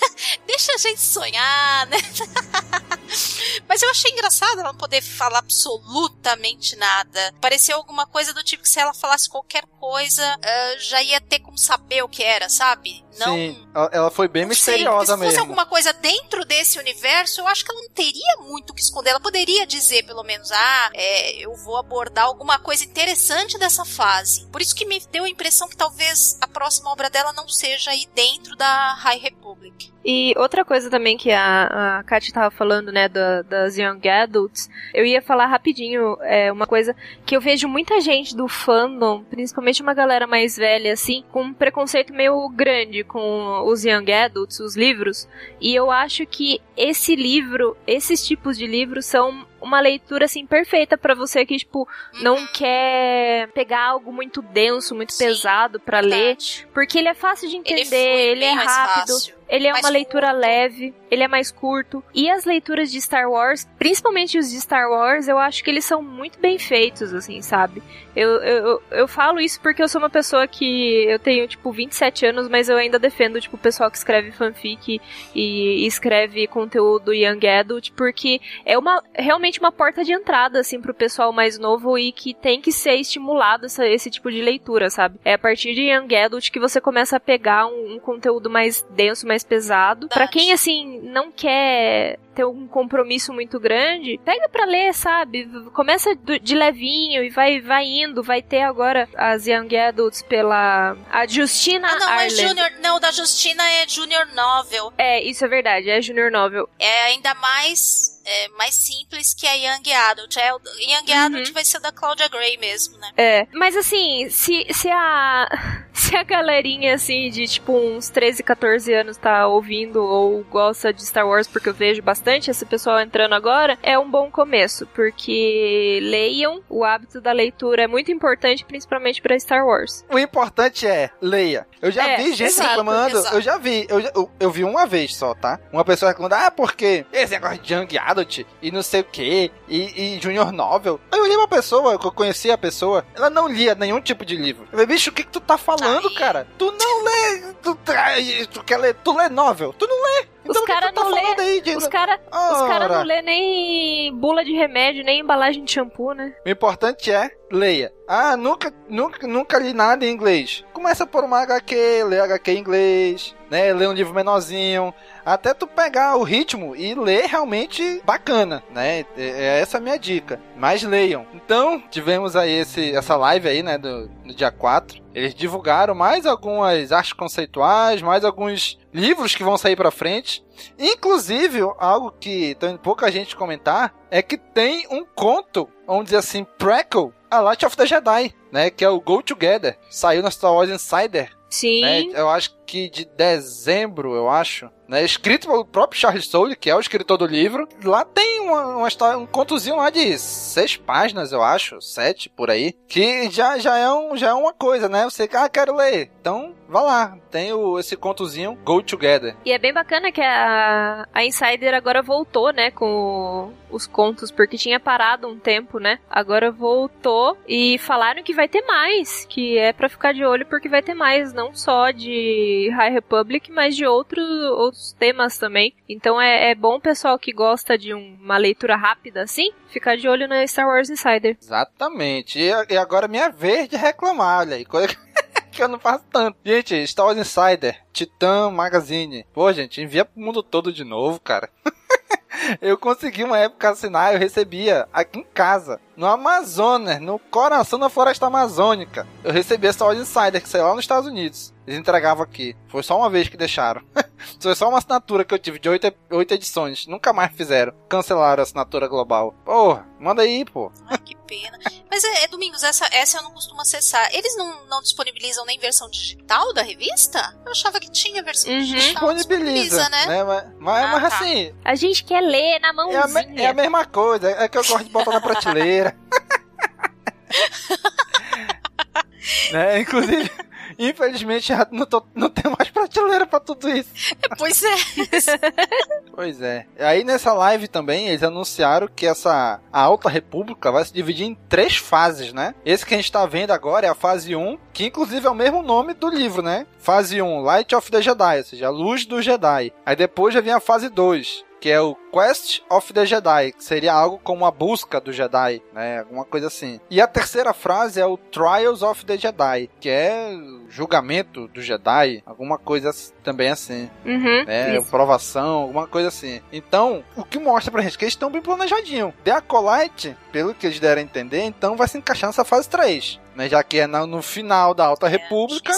[SPEAKER 11] deixa a gente sonhar, né? Mas eu achei engraçado ela não poder falar absolutamente nada. Pareceu alguma coisa do tipo que se ela falasse qualquer coisa, uh, já ia ter como saber o que era, sabe?
[SPEAKER 10] Não, Sim, ela foi bem misteriosa
[SPEAKER 11] mesmo. Se fosse alguma coisa dentro desse universo, eu acho que ela não teria muito o que esconder. Ela poderia dizer, pelo menos, ah, é, eu vou abordar alguma coisa interessante dessa fase. Por isso que me deu a impressão que talvez a próxima obra dela não seja aí dentro da High Republic.
[SPEAKER 12] E outra coisa também que a, a Kat tava falando, né, da, das Young Adults, eu ia falar rapidinho é, uma coisa que eu vejo muita gente do fandom, principalmente uma galera mais velha, assim, com um preconceito meio grande com os Young Adults, os livros, e eu acho que esse livro, esses tipos de livros são uma leitura assim perfeita para você que tipo não uhum. quer pegar algo muito denso, muito Sim, pesado para ler, porque ele é fácil de entender, ele, ele é rápido. Fácil. Ele é mais uma leitura curto. leve, ele é mais curto. E as leituras de Star Wars, principalmente os de Star Wars, eu acho que eles são muito bem feitos, assim, sabe? Eu, eu, eu falo isso porque eu sou uma pessoa que eu tenho, tipo, 27 anos, mas eu ainda defendo, tipo, o pessoal que escreve fanfic e, e escreve conteúdo young adult, porque é uma, realmente uma porta de entrada, assim, pro pessoal mais novo e que tem que ser estimulado essa, esse tipo de leitura, sabe? É a partir de young adult que você começa a pegar um, um conteúdo mais denso, mais pesado. para quem, assim, não quer ter um compromisso muito grande, pega para ler, sabe? Começa de levinho e vai, vai indo. Vai ter agora as Young Adults pela a Justina
[SPEAKER 11] ah, não, Ireland. é Junior, não, da Justina é Junior Novel.
[SPEAKER 12] É, isso é verdade, é Junior Novel.
[SPEAKER 11] É ainda mais é, mais simples que a Young Adult. É, Young uhum. Adult vai ser da Claudia Gray mesmo, né?
[SPEAKER 12] É, mas assim, se, se a se a galerinha assim de tipo uns 13, 14 anos tá ouvindo ou gosta de Star Wars porque eu vejo bastante esse pessoal entrando agora, é um bom começo, porque leiam, o hábito da leitura é muito importante, principalmente para Star Wars.
[SPEAKER 10] O importante é, leia. Eu já é, vi gente exato, reclamando, exato. eu já vi, eu, eu, eu, vi uma vez só, tá? Uma pessoa reclamando, ah, porque esse negócio de Young Adult e não sei o que, e, e Junior Novel. Eu olhei uma pessoa, eu conhecia a pessoa, ela não lia nenhum tipo de livro. Eu falei, bicho, o que, que tu tá falando, Ai. cara? Tu não lê, tu, tu quer ler, tu lê novel, tu não lê.
[SPEAKER 12] Então, os caras tá não lê, aí, de... os cara, os cara não lê nem bula de remédio, nem embalagem de shampoo, né?
[SPEAKER 10] O importante é leia. Ah, nunca, nunca, nunca li nada em inglês. Começa por uma HQ, lê HQ em inglês, né? Lê um livro menorzinho, até tu pegar o ritmo e ler realmente bacana, né? É, é essa a minha dica. Mas leiam. Então, tivemos aí esse, essa live aí, né, do, no dia 4. Eles divulgaram mais algumas artes conceituais, mais alguns livros que vão sair para frente. Inclusive, algo que tem pouca gente comentar é que tem um conto, vamos dizer assim, prequel a Light of the Jedi, né? Que é o Go Together. Saiu na Star Wars Insider.
[SPEAKER 12] Sim.
[SPEAKER 10] Né, eu acho que de dezembro, eu acho. Né? Escrito pelo próprio Charles Soule, que é o escritor do livro. Lá tem uma, uma história, um contozinho lá de seis páginas, eu acho, sete por aí, que já, já, é, um, já é uma coisa, né? Você, ah, quero ler. Então, vá lá, tem o, esse contozinho Go Together.
[SPEAKER 12] E é bem bacana que a, a Insider agora voltou, né, com os contos, porque tinha parado um tempo, né? Agora voltou e falaram que vai ter mais, que é para ficar de olho porque vai ter mais, não só de High Republic, mas de outros, outros temas também. Então é, é bom pessoal que gosta de um, uma leitura rápida assim, ficar de olho na Star Wars Insider.
[SPEAKER 10] Exatamente. E, e agora é minha vez de reclamar, olha aí. Coisa que eu não faço tanto. Gente, Star Wars Insider, Titan Magazine. Pô, gente, envia pro mundo todo de novo, cara. eu consegui uma época assinar, eu recebia aqui em casa, no Amazonas, no coração da floresta amazônica. Eu recebia essa Wars Insider, que saiu lá nos Estados Unidos. Eles entregavam aqui. Foi só uma vez que deixaram. Foi só uma assinatura que eu tive de oito, oito edições. Nunca mais fizeram. Cancelaram a assinatura global. Porra, manda aí, pô.
[SPEAKER 11] Ai, que pena. Mas, é, é, Domingos, essa, essa eu não costumo acessar. Eles não, não disponibilizam nem versão digital da revista? Eu achava que tinha versão uhum. digital.
[SPEAKER 10] Disponibiliza, né? né? Mas, mas, ah, mas tá. assim...
[SPEAKER 12] A gente quer ler na mãozinha.
[SPEAKER 10] É a, me, é a mesma coisa. É que eu gosto de botar na prateleira. né? Inclusive... Infelizmente já não, tô, não tem mais prateleira pra tudo isso.
[SPEAKER 11] Pois é.
[SPEAKER 10] pois é. Aí nessa live também eles anunciaram que essa a Alta República vai se dividir em três fases, né? Esse que a gente tá vendo agora é a fase 1, que inclusive é o mesmo nome do livro, né? Fase 1, Light of the Jedi, ou seja, a luz do Jedi. Aí depois já vem a fase 2, que é o Quest of the Jedi, que seria algo como a busca do Jedi, né? Alguma coisa assim. E a terceira frase é o Trials of the Jedi, que é julgamento do Jedi, alguma coisa também assim.
[SPEAKER 12] Uhum,
[SPEAKER 10] né? Provação, alguma coisa assim. Então, o que mostra pra gente que eles estão bem planejadinho. The Acolyte, pelo que eles deram a entender, então vai se encaixar nessa fase 3. Né, já que é no final da Alta é, República.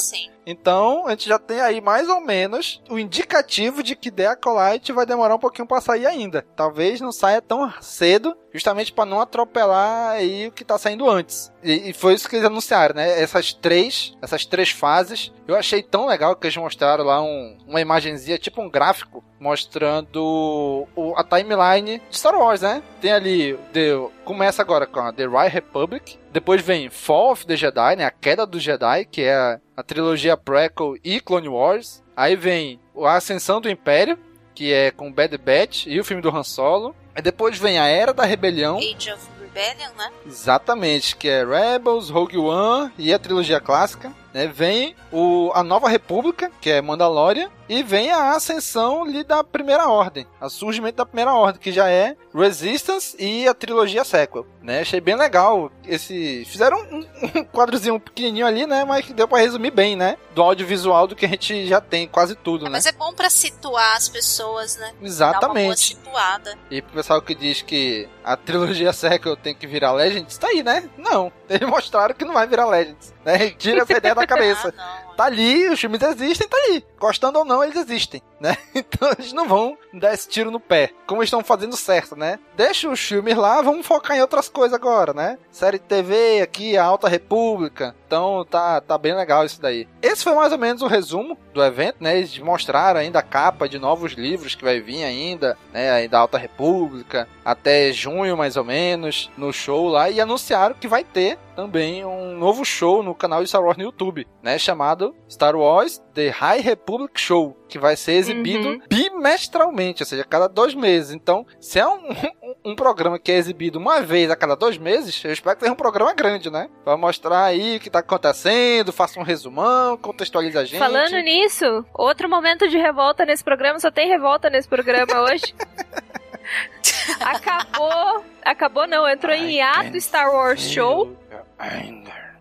[SPEAKER 10] Então, a gente já tem aí mais ou menos o indicativo de que The Acolyte vai demorar um pouquinho para sair ainda. Talvez não saia tão cedo, justamente para não atropelar aí o que tá saindo antes. E, e, foi isso que eles anunciaram, né? Essas três, essas três fases. Eu achei tão legal que eles mostraram lá um, uma imagenzinha, tipo um gráfico, mostrando o, a timeline de Star Wars, né? Tem ali, the, começa agora com a The Right Republic, depois vem Fall of the Jedi, né? A queda do Jedi, que é a, a trilogia prequel e Clone Wars. Aí vem a Ascensão do Império, que é com Bad Batch e o filme do Han Solo. Aí depois vem a Era da Rebelião.
[SPEAKER 11] Age of Rebellion, né?
[SPEAKER 10] Exatamente, que é Rebels, Rogue One e a trilogia clássica. Né? Vem o, a Nova República, que é Mandalorian, e vem a ascensão ali da Primeira Ordem, a surgimento da Primeira Ordem, que já é Resistance e a trilogia sequel, né? Achei bem legal esse... Fizeram um, um quadrozinho pequenininho ali, né? Mas que deu para resumir bem, né? Do audiovisual do que a gente já tem, quase tudo, é, né?
[SPEAKER 11] Mas é bom para situar as pessoas, né?
[SPEAKER 10] Exatamente.
[SPEAKER 11] Dar uma boa situada.
[SPEAKER 10] E pro pessoal que diz que a trilogia sequel tem que virar Legends, tá aí, né? Não. Eles mostraram que não vai virar Legends, né? Tira essa ideia da cabeça. ah, tá ali, os filmes existem, tá ali. Gostando ou não, eles existem, né? Então eles não vão dar esse tiro no pé, como estão fazendo certo, né? Deixa os filmes lá, vamos focar em outras coisas agora, né? Série de TV aqui, a Alta República. Então tá, tá bem legal isso daí. Esse foi mais ou menos o resumo do evento, né? Eles mostraram ainda a capa de novos livros que vai vir ainda, né? Aí da Alta República, até junho mais ou menos, no show lá, e anunciaram que vai ter também um novo show no canal de Star Wars no YouTube, né? Chamado Star Wars The High Republic Show, que vai ser exibido uhum. bimestralmente, ou seja, a cada dois meses. Então, se é um, um, um, programa que é exibido uma vez a cada dois meses, eu espero que seja um programa grande, né? Pra mostrar aí o que tá acontecendo, faça um resumão, contextualiza a gente.
[SPEAKER 12] Falando nisso, outro momento de revolta nesse programa, só tem revolta nesse programa hoje. acabou, acabou não, entrou em hiato Star Wars Show.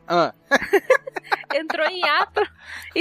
[SPEAKER 12] Ah. entrou em ato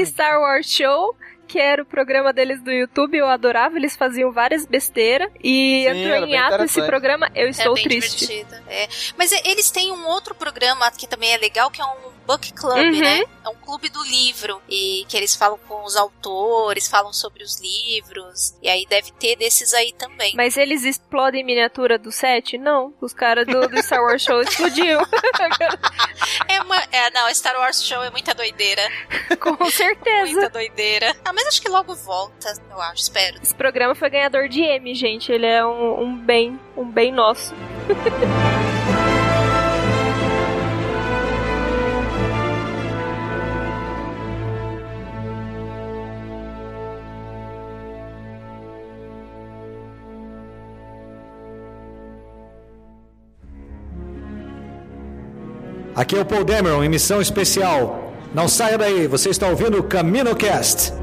[SPEAKER 12] Star Wars Show que era o programa deles do YouTube, eu adorava, eles faziam várias besteiras. E Sim, entrou em ato esse programa, eu estou é triste.
[SPEAKER 11] É. Mas eles têm um outro programa que também é legal, que é um book club, uhum. né? É um clube do livro. E que eles falam com os autores, falam sobre os livros. E aí deve ter desses aí também.
[SPEAKER 12] Mas eles explodem miniatura do set? Não. Os caras do, do Star Wars Show explodiu.
[SPEAKER 11] é, uma, É, não, Star Wars Show é muita doideira.
[SPEAKER 12] Com certeza.
[SPEAKER 11] muita doideira. Ah, mas acho que logo volta, eu acho, espero.
[SPEAKER 12] Esse programa foi ganhador de M, gente. Ele é um, um bem, um bem nosso.
[SPEAKER 15] Aqui é o Paul Dameron em missão especial. Não saia daí, você está ouvindo o CaminoCast.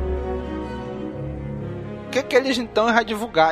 [SPEAKER 10] O que, que eles então já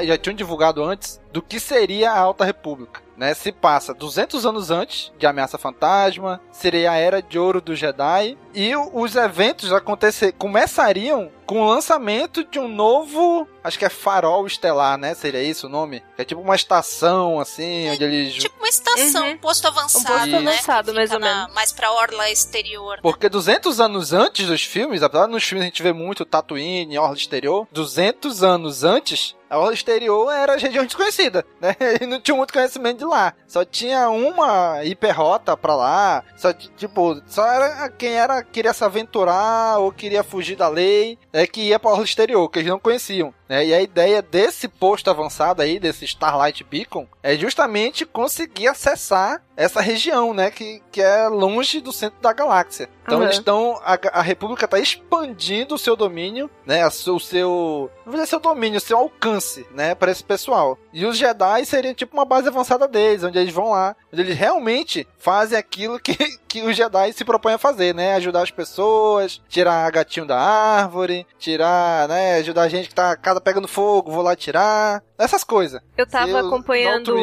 [SPEAKER 10] já tinham divulgado antes do que seria a Alta República? Né, se passa 200 anos antes de Ameaça Fantasma, seria a Era de Ouro do Jedi, e os eventos acontecer, começariam com o lançamento de um novo, acho que é farol estelar, né? Seria isso o nome? É tipo uma estação, assim, onde eles...
[SPEAKER 11] Tipo uma estação,
[SPEAKER 12] Uhum.
[SPEAKER 11] um posto avançado,
[SPEAKER 12] Um posto
[SPEAKER 11] né?
[SPEAKER 12] avançado, mais ou
[SPEAKER 11] na-
[SPEAKER 12] menos.
[SPEAKER 11] Mais pra orla exterior.
[SPEAKER 10] Porque 200 anos antes dos filmes, apesar de nos filmes a gente vê muito Tatooine, Orla Exterior, 200 anos antes, a Orla Exterior era região desconhecida, né? E não tinha muito conhecimento de lá. Só tinha uma hiperrota pra lá, só ti- tipo, só era quem era queria se aventurar ou queria fugir da lei, é que ia pra Orla Exterior, que eles não conheciam. Né? E a ideia desse posto avançado aí, desse Starlight Beacon, é justamente conseguir acessar essa região, né? Que, que é longe do centro da galáxia. Então
[SPEAKER 12] Uhum.
[SPEAKER 10] eles estão. A, a República está expandindo o seu domínio, né? a O seu. Não vou dizer seu domínio, o seu alcance, né? Para esse pessoal. E os Jedi seriam tipo uma base avançada deles, onde eles vão lá, eles realmente fazem aquilo que, que os Jedi se propõem a fazer, né? Ajudar as pessoas, tirar gatinho da árvore, tirar, né? Ajudar a gente que tá a casa pegando fogo, vou lá tirar. Essas coisas.
[SPEAKER 12] Eu tava acompanhando.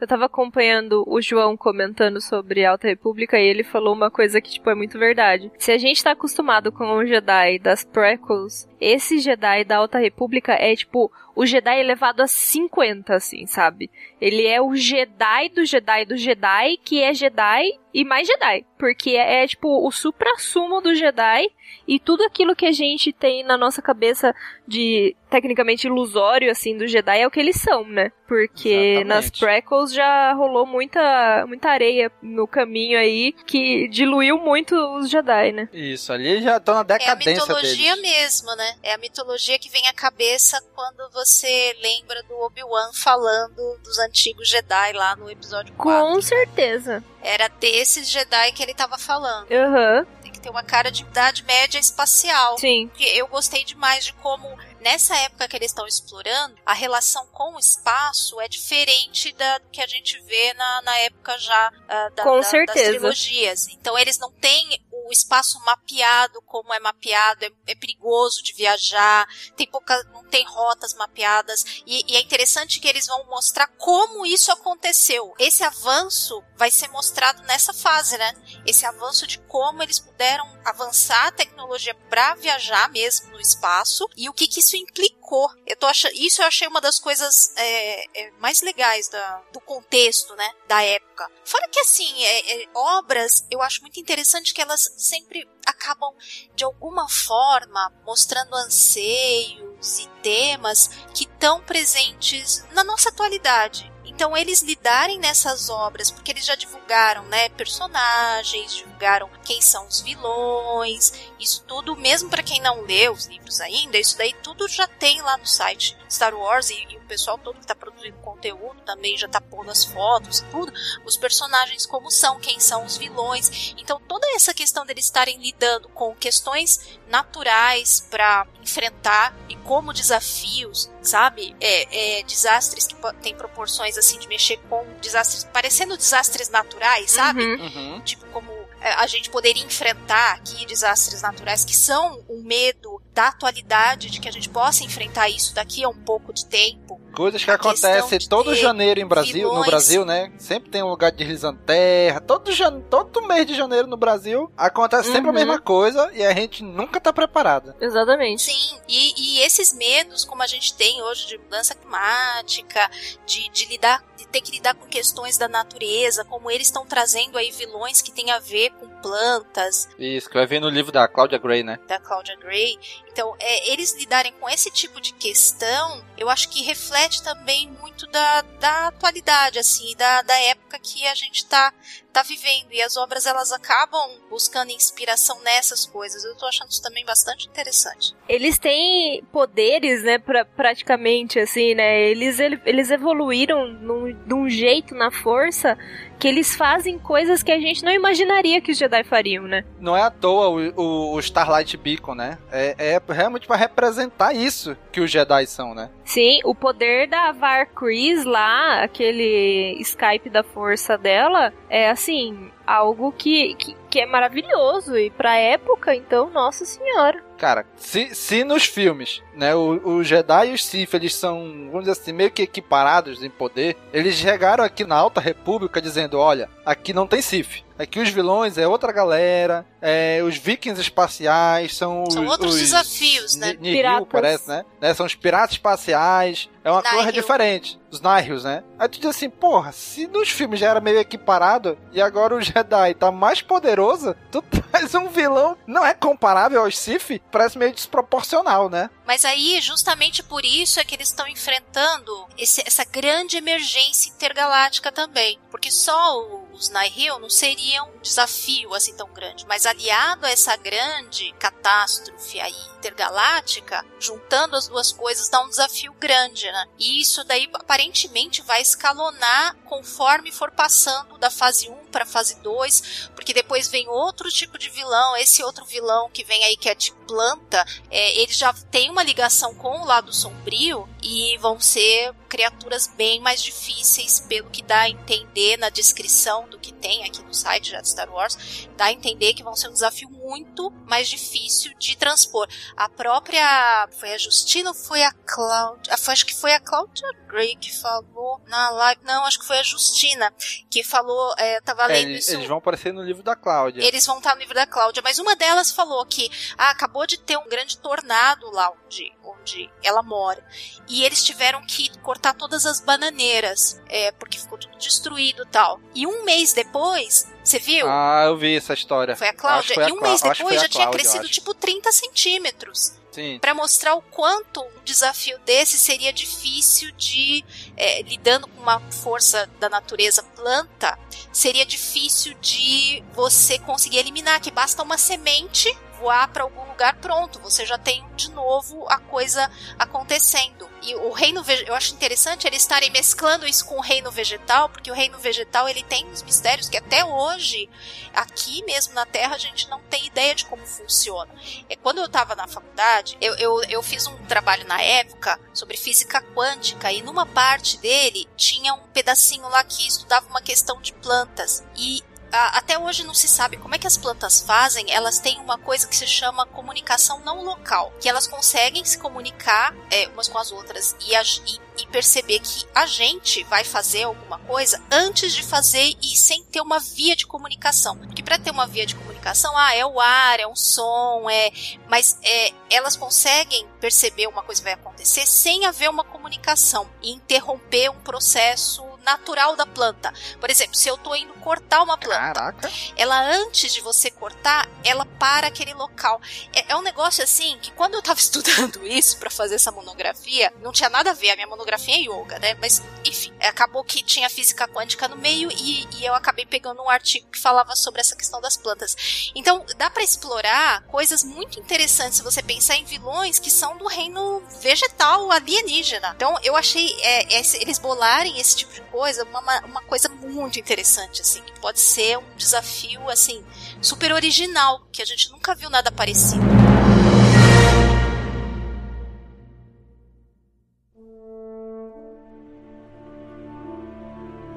[SPEAKER 12] Eu tava acompanhando o João comentando sobre Alta República e ele falou uma coisa que, tipo, é muito verdade. Se a gente tá acostumado com o Jedi das prequels, esse Jedi da Alta República é, tipo, o Jedi elevado a 50, assim, sabe? Ele é o Jedi do Jedi do Jedi, que é Jedi e mais Jedi. Porque é, é, tipo, o supra-sumo do Jedi e tudo aquilo que a gente tem na nossa cabeça de tecnicamente ilusório, assim, do Jedi é o que eles são, né? Porque
[SPEAKER 10] Exatamente.
[SPEAKER 12] nas prequels já rolou muita, muita areia no caminho aí que diluiu muito os Jedi, né?
[SPEAKER 10] Isso, ali já estão na
[SPEAKER 11] É a
[SPEAKER 10] decadência
[SPEAKER 11] mitologia
[SPEAKER 10] deles.
[SPEAKER 11] mesmo, né? É a mitologia que vem à cabeça quando você lembra do Obi-Wan falando dos antigos Jedi lá no episódio 4.
[SPEAKER 12] Com certeza.
[SPEAKER 11] Era desses Jedi que ele tava falando.
[SPEAKER 12] Aham.
[SPEAKER 11] Tem que ter uma cara de idade média espacial.
[SPEAKER 12] Sim.
[SPEAKER 11] Porque eu gostei demais de como, nessa época que eles estão explorando, a relação com o espaço é diferente da, do que a gente vê na, na época já ah, da, da- das trilogias. Então eles não têm o espaço mapeado como é mapeado, é, é perigoso de viajar, tem pouca, não tem rotas mapeadas. E, e é interessante que eles vão mostrar como isso aconteceu. Esse avanço vai ser mostrado nessa fase, né? Esse avanço de como eles puderam avançar a tecnologia para viajar mesmo no espaço e o que, que isso implicou. Eu tô achando, isso eu achei uma das coisas é, é, mais legais da, do contexto, né, da época. Fora que assim, é, é, obras, eu acho muito interessante que elas sempre acabam de alguma forma mostrando anseios e temas que estão presentes na nossa atualidade. Então eles lidarem nessas obras, porque eles já divulgaram, né, personagens, divulgaram quem são os vilões, isso tudo, mesmo para quem não leu os livros ainda, isso daí tudo já tem lá no site Star Wars e, e o pessoal todo que tá produzindo conteúdo também já tá pondo as fotos e tudo, os personagens como são, quem são os vilões. Então toda essa questão deles estarem lidando com questões naturais para enfrentar e como desafios, sabe? É, é, desastres que têm proporções assim de mexer com desastres, parecendo desastres naturais, sabe?
[SPEAKER 10] Uhum.
[SPEAKER 11] Tipo, como é, a gente poderia enfrentar aqui desastres naturais que são um medo da atualidade, de que a gente possa enfrentar isso daqui a um pouco de tempo.
[SPEAKER 10] Coisas que acontecem todo janeiro em Brasil, no
[SPEAKER 11] vilões.
[SPEAKER 10] Brasil, né? Sempre tem um lugar de deslizando terra. Todo, jan... todo mês de janeiro no Brasil acontece sempre a
[SPEAKER 12] Uhum.
[SPEAKER 10] mesma coisa e a gente nunca tá preparada.
[SPEAKER 12] Exatamente.
[SPEAKER 11] Sim, e, e esses medos, como a gente tem hoje de mudança climática, de, de lidar, de ter que lidar com questões da natureza, como eles estão trazendo aí vilões que têm a ver com plantas,
[SPEAKER 10] Isso, que vai ver no livro da Claudia Gray, né?
[SPEAKER 11] da Claudia Gray. Então, é, eles lidarem com esse tipo de questão, eu acho que reflete também muito da, da atualidade, assim, da, da época que a gente tá, tá vivendo e as obras elas acabam buscando inspiração nessas coisas. Eu tô achando isso também bastante interessante.
[SPEAKER 12] Eles têm poderes, né, pra, praticamente assim, né? Eles eles evoluíram num, de um jeito na força que eles fazem coisas que a gente não imaginaria que os Jedi fariam, né?
[SPEAKER 10] Não é à toa o, o, o Starlight Beacon, né? É, é realmente para representar isso que os Jedi são, né?
[SPEAKER 12] Sim, o poder da Var Chris lá, aquele Skype da força dela, é assim, algo que, que, que é maravilhoso. E pra época, então, nossa senhora.
[SPEAKER 10] Cara, se, se nos filmes, né, o, o Jedi e os Sith, eles são, vamos dizer assim, meio que equiparados em poder, eles chegaram aqui na Alta República dizendo, olha, aqui não tem Sith. Aqui os vilões é outra galera, é, os vikings espaciais são,
[SPEAKER 11] são
[SPEAKER 10] os,
[SPEAKER 11] outros
[SPEAKER 10] os
[SPEAKER 11] desafios, né?
[SPEAKER 10] Nihil, parece, né? né? São os piratas espaciais, é uma coisa diferente. Os Nihils, né? Aí tu diz assim, porra, se nos filmes já era meio equiparado e agora o Jedi tá mais poderoso, tu traz um vilão, não é comparável aos Sith, parece meio desproporcional, né?
[SPEAKER 11] Mas aí, justamente por isso é que eles estão enfrentando esse, essa grande emergência intergaláctica também. Porque só os Nihil não seriam um desafio assim tão grande, mas aliado a essa grande catástrofe aí intergaláctica, juntando as duas coisas dá um desafio grande, né? E isso daí aparentemente vai escalonar conforme for passando da fase 1 para fase 2, porque depois vem outro tipo de vilão, esse outro vilão que vem aí que é de planta, é, ele já tem uma ligação com o lado sombrio e vão ser criaturas bem mais difíceis, pelo que dá a entender na descrição do que tem aqui no site já de Star Wars, dá a entender que vão ser um desafio muito mais difícil de transpor. A própria. Foi a Justina ou foi a Cláudia? Acho que foi a Cláudia Gray que falou na live. Não, acho que foi a Justina que falou. É, tava é, lendo isso.
[SPEAKER 10] Eles vão aparecer no livro da Cláudia.
[SPEAKER 11] Eles vão estar no livro da Cláudia, mas uma delas falou que ah, acabou de ter um grande tornado lá onde, onde ela mora. E eles tiveram que cortar todas as bananeiras, é, porque ficou tudo destruído e tal. E um mês depois, você viu?
[SPEAKER 10] Ah, eu vi essa história.
[SPEAKER 11] Foi a Cláudia.
[SPEAKER 10] Foi a
[SPEAKER 11] e um mês depois já
[SPEAKER 10] Cláudia,
[SPEAKER 11] tinha crescido tipo 30 centímetros. Para mostrar o quanto um desafio desse seria difícil de. É, lidando com uma força da natureza planta, seria difícil de você conseguir eliminar, que basta uma semente voar para algum lugar, pronto, você já tem de novo a coisa acontecendo. E o reino eu acho interessante eles estarem mesclando isso com o reino vegetal, porque o reino vegetal ele tem uns mistérios que até hoje aqui mesmo na Terra a gente não tem ideia de como funciona. É quando eu estava na faculdade, eu, eu, eu fiz um trabalho na época sobre física quântica e numa parte dele tinha um pedacinho lá que estudava uma questão de plantas e até hoje não se sabe como é que as plantas fazem, elas têm uma coisa que se chama comunicação não local, que elas conseguem se comunicar é, umas com as outras e, e, e, perceber que a gente vai fazer alguma coisa antes de fazer e sem ter uma via de comunicação. Porque para ter uma via de comunicação, ah, é o ar, é um som, é, mas é, elas conseguem perceber uma coisa vai acontecer sem haver uma comunicação e interromper um processo natural da planta. Por exemplo, se eu tô indo cortar uma planta,
[SPEAKER 10] Caraca.
[SPEAKER 11] ela antes de você cortar, ela para aquele local. É, é um negócio assim que quando eu tava estudando isso para fazer essa monografia, não tinha nada a ver. A minha monografia é yoga, né? Mas enfim, acabou que tinha física quântica no meio e, e eu acabei pegando um artigo que falava sobre essa questão das plantas. Então dá para explorar coisas muito interessantes se você pensar em vilões que são do reino vegetal alienígena. Então eu achei é, é, eles bolarem esse tipo de coisa, uma, uma coisa muito interessante, assim, que pode ser um desafio, assim, super original, que a gente nunca viu nada parecido.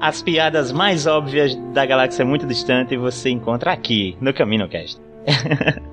[SPEAKER 16] As piadas mais óbvias da galáxia muito distante você encontra aqui, no Camino Cast.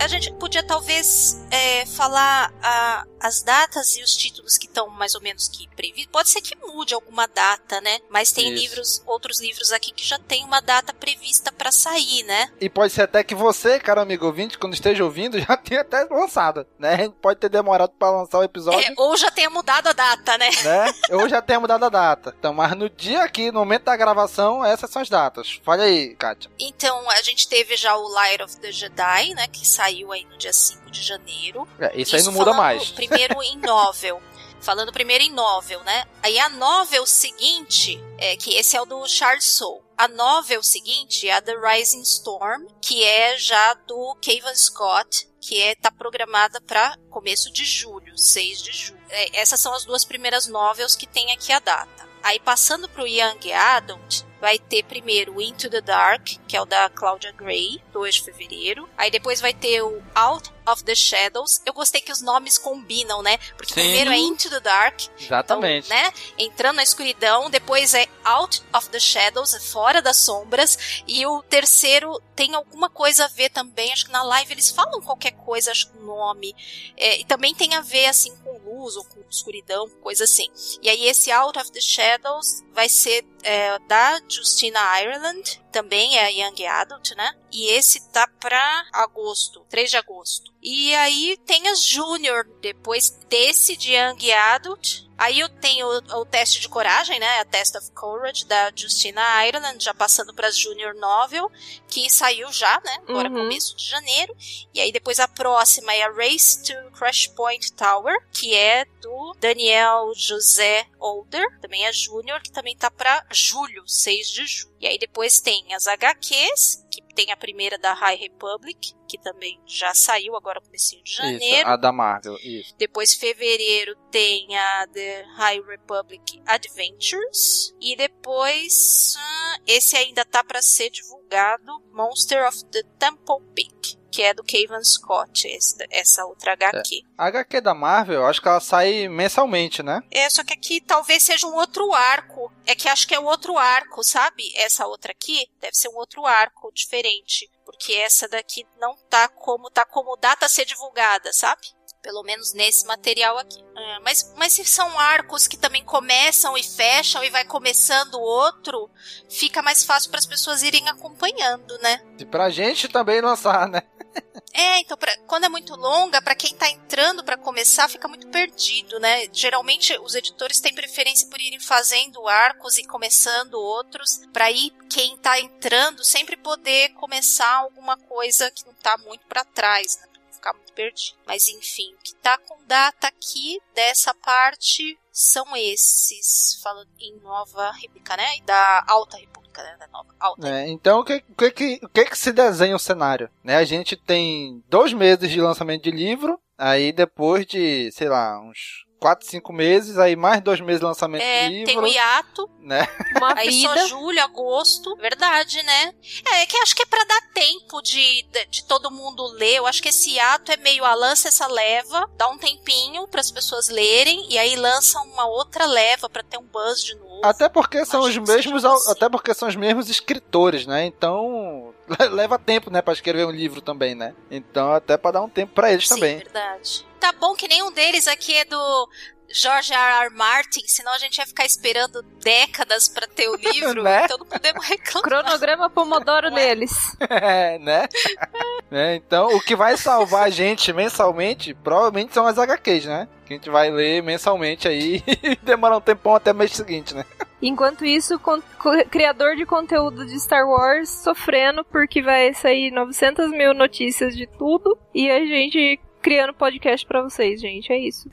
[SPEAKER 11] a gente podia talvez é, falar a, as datas e os títulos que estão mais ou menos que previstos. Pode ser que mude alguma data, né? Mas tem Isso. livros, outros livros aqui que já tem uma data prevista para sair, né?
[SPEAKER 10] E pode ser até que você, cara amigo ouvinte, quando esteja ouvindo, já tenha até lançado, né? Pode ter demorado para lançar o episódio. É,
[SPEAKER 11] ou já tenha mudado a data, né?
[SPEAKER 10] né? Ou já tenha mudado a data. Então, mas no dia aqui, no momento da gravação, essas são as datas. Fale aí, Kátia.
[SPEAKER 11] Então, a gente teve já o Light of the Jedi, né? Que saiu aí no dia 5 de janeiro.
[SPEAKER 10] É, isso, isso aí não muda mais.
[SPEAKER 11] Primeiro em novel. Falando primeiro em novel, né? Aí a novel seguinte, é, que esse é o do Charles Soule. A novel seguinte é a The Rising Storm, que é já do Kevin Scott, que é tá programada para começo de julho, 6 de julho. É, essas são as duas primeiras novels que tem aqui a data. Aí passando pro Young Adult, vai ter primeiro Into the Dark, que é o da Claudia Gray, 2 de fevereiro. Aí depois vai ter o Out of the Shadows. Eu gostei que os nomes combinam, né? Porque
[SPEAKER 10] Sim.
[SPEAKER 11] primeiro é Into the Dark,
[SPEAKER 10] Exatamente.
[SPEAKER 11] então, né? Entrando na escuridão, depois é Out of the Shadows, é fora das sombras, e o terceiro tem alguma coisa a ver também, acho que na live eles falam qualquer coisa, acho que o nome, é, e também tem a ver assim com luz ou com escuridão, coisa assim. E aí esse Out of the Shadows vai ser é, da Justina Ireland, também é Young Adult, né? E esse tá pra agosto, 3 de agosto. E aí tem as Junior, depois desse de Young Adult. Aí eu tenho o, o teste de coragem, né? A Test of Courage da Justina Ireland, já passando para Junior Novel, que saiu já, né? Agora
[SPEAKER 12] Uhum.
[SPEAKER 11] começo de janeiro. E aí depois a próxima é a Race to Crash Point Tower, que é do Daniel José Older, também é Júnior, que também tá pra julho, 6 de julho. E aí depois tem as HQs, que tem a primeira da High Republic, que também já saiu agora comecinho de
[SPEAKER 10] Isso,
[SPEAKER 11] janeiro.
[SPEAKER 10] a da Marvel, isso.
[SPEAKER 11] Depois, fevereiro, tem a The High Republic Adventures. E depois, ah, esse ainda tá pra ser divulgado, Monster of the Temple Peak, que é do Kevin Scott, essa outra HQ.
[SPEAKER 10] A HQ da Marvel, eu acho que ela sai mensalmente, né?
[SPEAKER 11] É, só que aqui talvez seja um outro arco. É que acho que é outro arco, sabe? Essa outra aqui deve ser um outro arco diferente. Porque essa daqui não tá como tá como data a ser divulgada, sabe? Pelo menos nesse material aqui. É, mas, mas se são arcos que também começam e fecham e vai começando outro, fica mais fácil para as pessoas irem acompanhando, né?
[SPEAKER 10] E pra gente também lançar, né?
[SPEAKER 11] É, então pra- quando é muito longa, pra quem tá entrando pra começar, fica muito perdido, né? Geralmente os editores têm preferência por irem fazendo arcos e começando outros, pra ir quem tá entrando sempre poder começar alguma coisa que não tá muito pra trás, né? Ficar muito perdido. Mas enfim, o que tá com data aqui dessa parte são esses, falando em Nova República, né? E Da Alta República, né? Da Nova Alta
[SPEAKER 10] É, então, o que, o, que- o que que se desenha o cenário? Né? A gente tem dois meses de lançamento de livro, aí depois de, sei lá, uns 4, 5 meses, aí mais dois meses de lançamento
[SPEAKER 11] É,
[SPEAKER 10] de livro.
[SPEAKER 11] tem o hiato,
[SPEAKER 10] né?
[SPEAKER 12] Uma
[SPEAKER 11] Aí
[SPEAKER 12] vida.
[SPEAKER 11] só julho, agosto. Verdade, né? É, é que acho que é pra dar tempo de, de, de todo mundo ler. Eu acho que esse ato é meio a lança essa leva, dá um tempinho para as pessoas lerem e aí lança uma outra leva pra ter um buzz de novo.
[SPEAKER 10] Até porque são os
[SPEAKER 11] que seja
[SPEAKER 10] mesmos,
[SPEAKER 11] assim.
[SPEAKER 10] até porque são os mesmos escritores, né? Então leva tempo, né, para escrever um livro também, né? Então até para dar um tempo para eles
[SPEAKER 11] Sim,
[SPEAKER 10] também.
[SPEAKER 11] verdade. Tá bom que nenhum deles aqui é do George R. R. Martin, senão a gente ia ficar esperando décadas pra ter o livro,
[SPEAKER 10] Né?
[SPEAKER 11] então não podemos reclamar.
[SPEAKER 12] Cronograma Pomodoro deles.
[SPEAKER 10] É, né? É, então, o que vai salvar a gente mensalmente, provavelmente são as HQs, né? Que a gente vai ler mensalmente aí e demora um tempão até mês seguinte, né?
[SPEAKER 12] Enquanto isso, criador de conteúdo de Star Wars sofrendo porque vai sair 900 mil notícias de tudo e a gente criando podcast pra vocês, gente. É isso.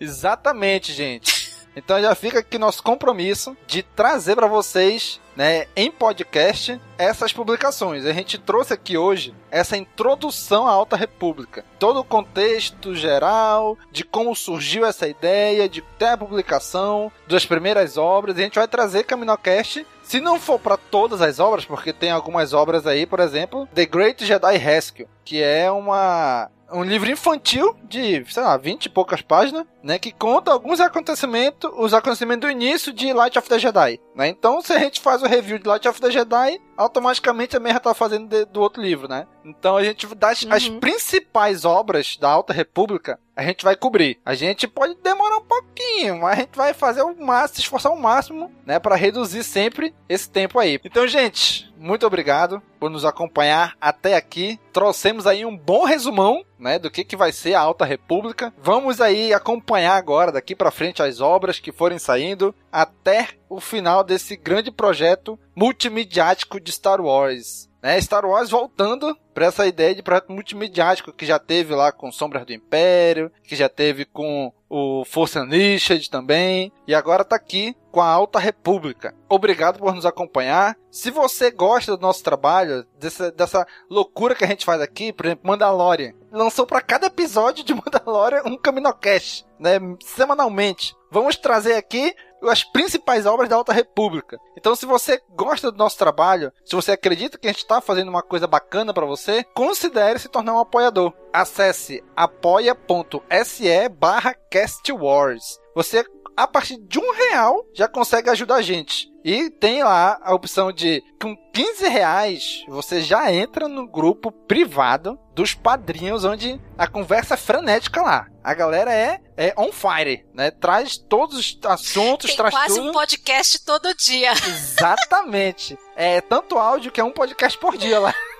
[SPEAKER 10] Exatamente, gente. Então já fica aqui nosso compromisso de trazer para vocês, né, em podcast, essas publicações. A gente trouxe aqui hoje essa introdução à Alta República. Todo o contexto geral, de como surgiu essa ideia, de ter a publicação, das primeiras obras. A gente vai trazer Caminocast se não for para todas as obras, porque tem algumas obras aí, por exemplo, The Great Jedi Rescue, que é uma um livro infantil de, sei lá, 20 e poucas páginas, né, que conta alguns acontecimentos, os acontecimentos do início de Light of the Jedi, né? Então, se a gente faz o review de Light of the Jedi, automaticamente também já tá fazendo de- do outro livro, né? Então, a gente dá as, as principais obras da Alta República, a gente vai cobrir. A gente pode demorar um pouquinho, mas a gente vai fazer o máximo, se esforçar o máximo, né, para reduzir sempre esse tempo aí. Então, gente, muito obrigado por nos acompanhar até aqui. Trouxemos aí um bom resumão, né, do que, que vai ser a Alta República. Vamos aí acompanhar agora daqui para frente as obras que forem saindo até o final desse grande projeto multimediático de Star Wars. Né, Star Wars voltando para essa ideia de projeto multimediático que já teve lá com Sombras do Império, que já teve com o Força Unleashed também, e agora tá aqui com a Alta República. Obrigado por nos acompanhar. Se você gosta do nosso trabalho, dessa, dessa loucura que a gente faz aqui, por exemplo, Mandalorian, lançou para cada episódio de Mandalorian um Caminocast, né, semanalmente. Vamos trazer aqui as principais obras da Alta República. Então, se você gosta do nosso trabalho, se você acredita que a gente está fazendo uma coisa bacana para você, considere se tornar um apoiador. Acesse apoia.se barra castwars. Você a partir de um real já consegue ajudar a gente. E tem lá a opção de com 15 reais você já entra no grupo privado dos padrinhos, onde a conversa é frenética lá. A galera é, é on fire, né? Traz todos os assuntos,
[SPEAKER 11] Tem
[SPEAKER 10] traz
[SPEAKER 11] quase
[SPEAKER 10] tudo.
[SPEAKER 11] um podcast todo dia.
[SPEAKER 10] Exatamente. É tanto áudio que é um podcast por dia lá.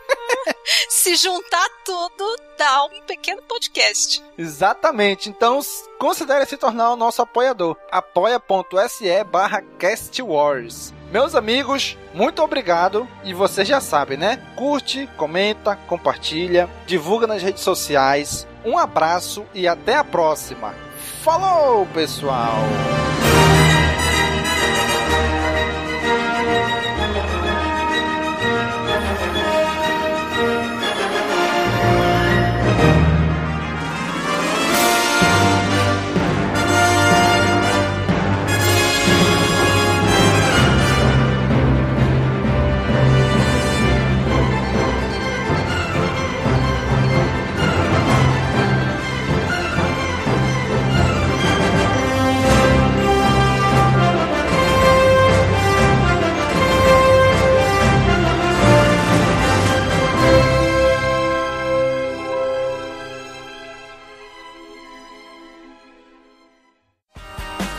[SPEAKER 11] Se juntar tudo, dá um pequeno podcast.
[SPEAKER 10] Exatamente. Então, considere se tornar o nosso apoiador. apoia.se barra castwars. Meus amigos, muito obrigado. E você já sabe, né? Curte, comenta, compartilha, divulga nas redes sociais. Um abraço e até a próxima. Falou, pessoal!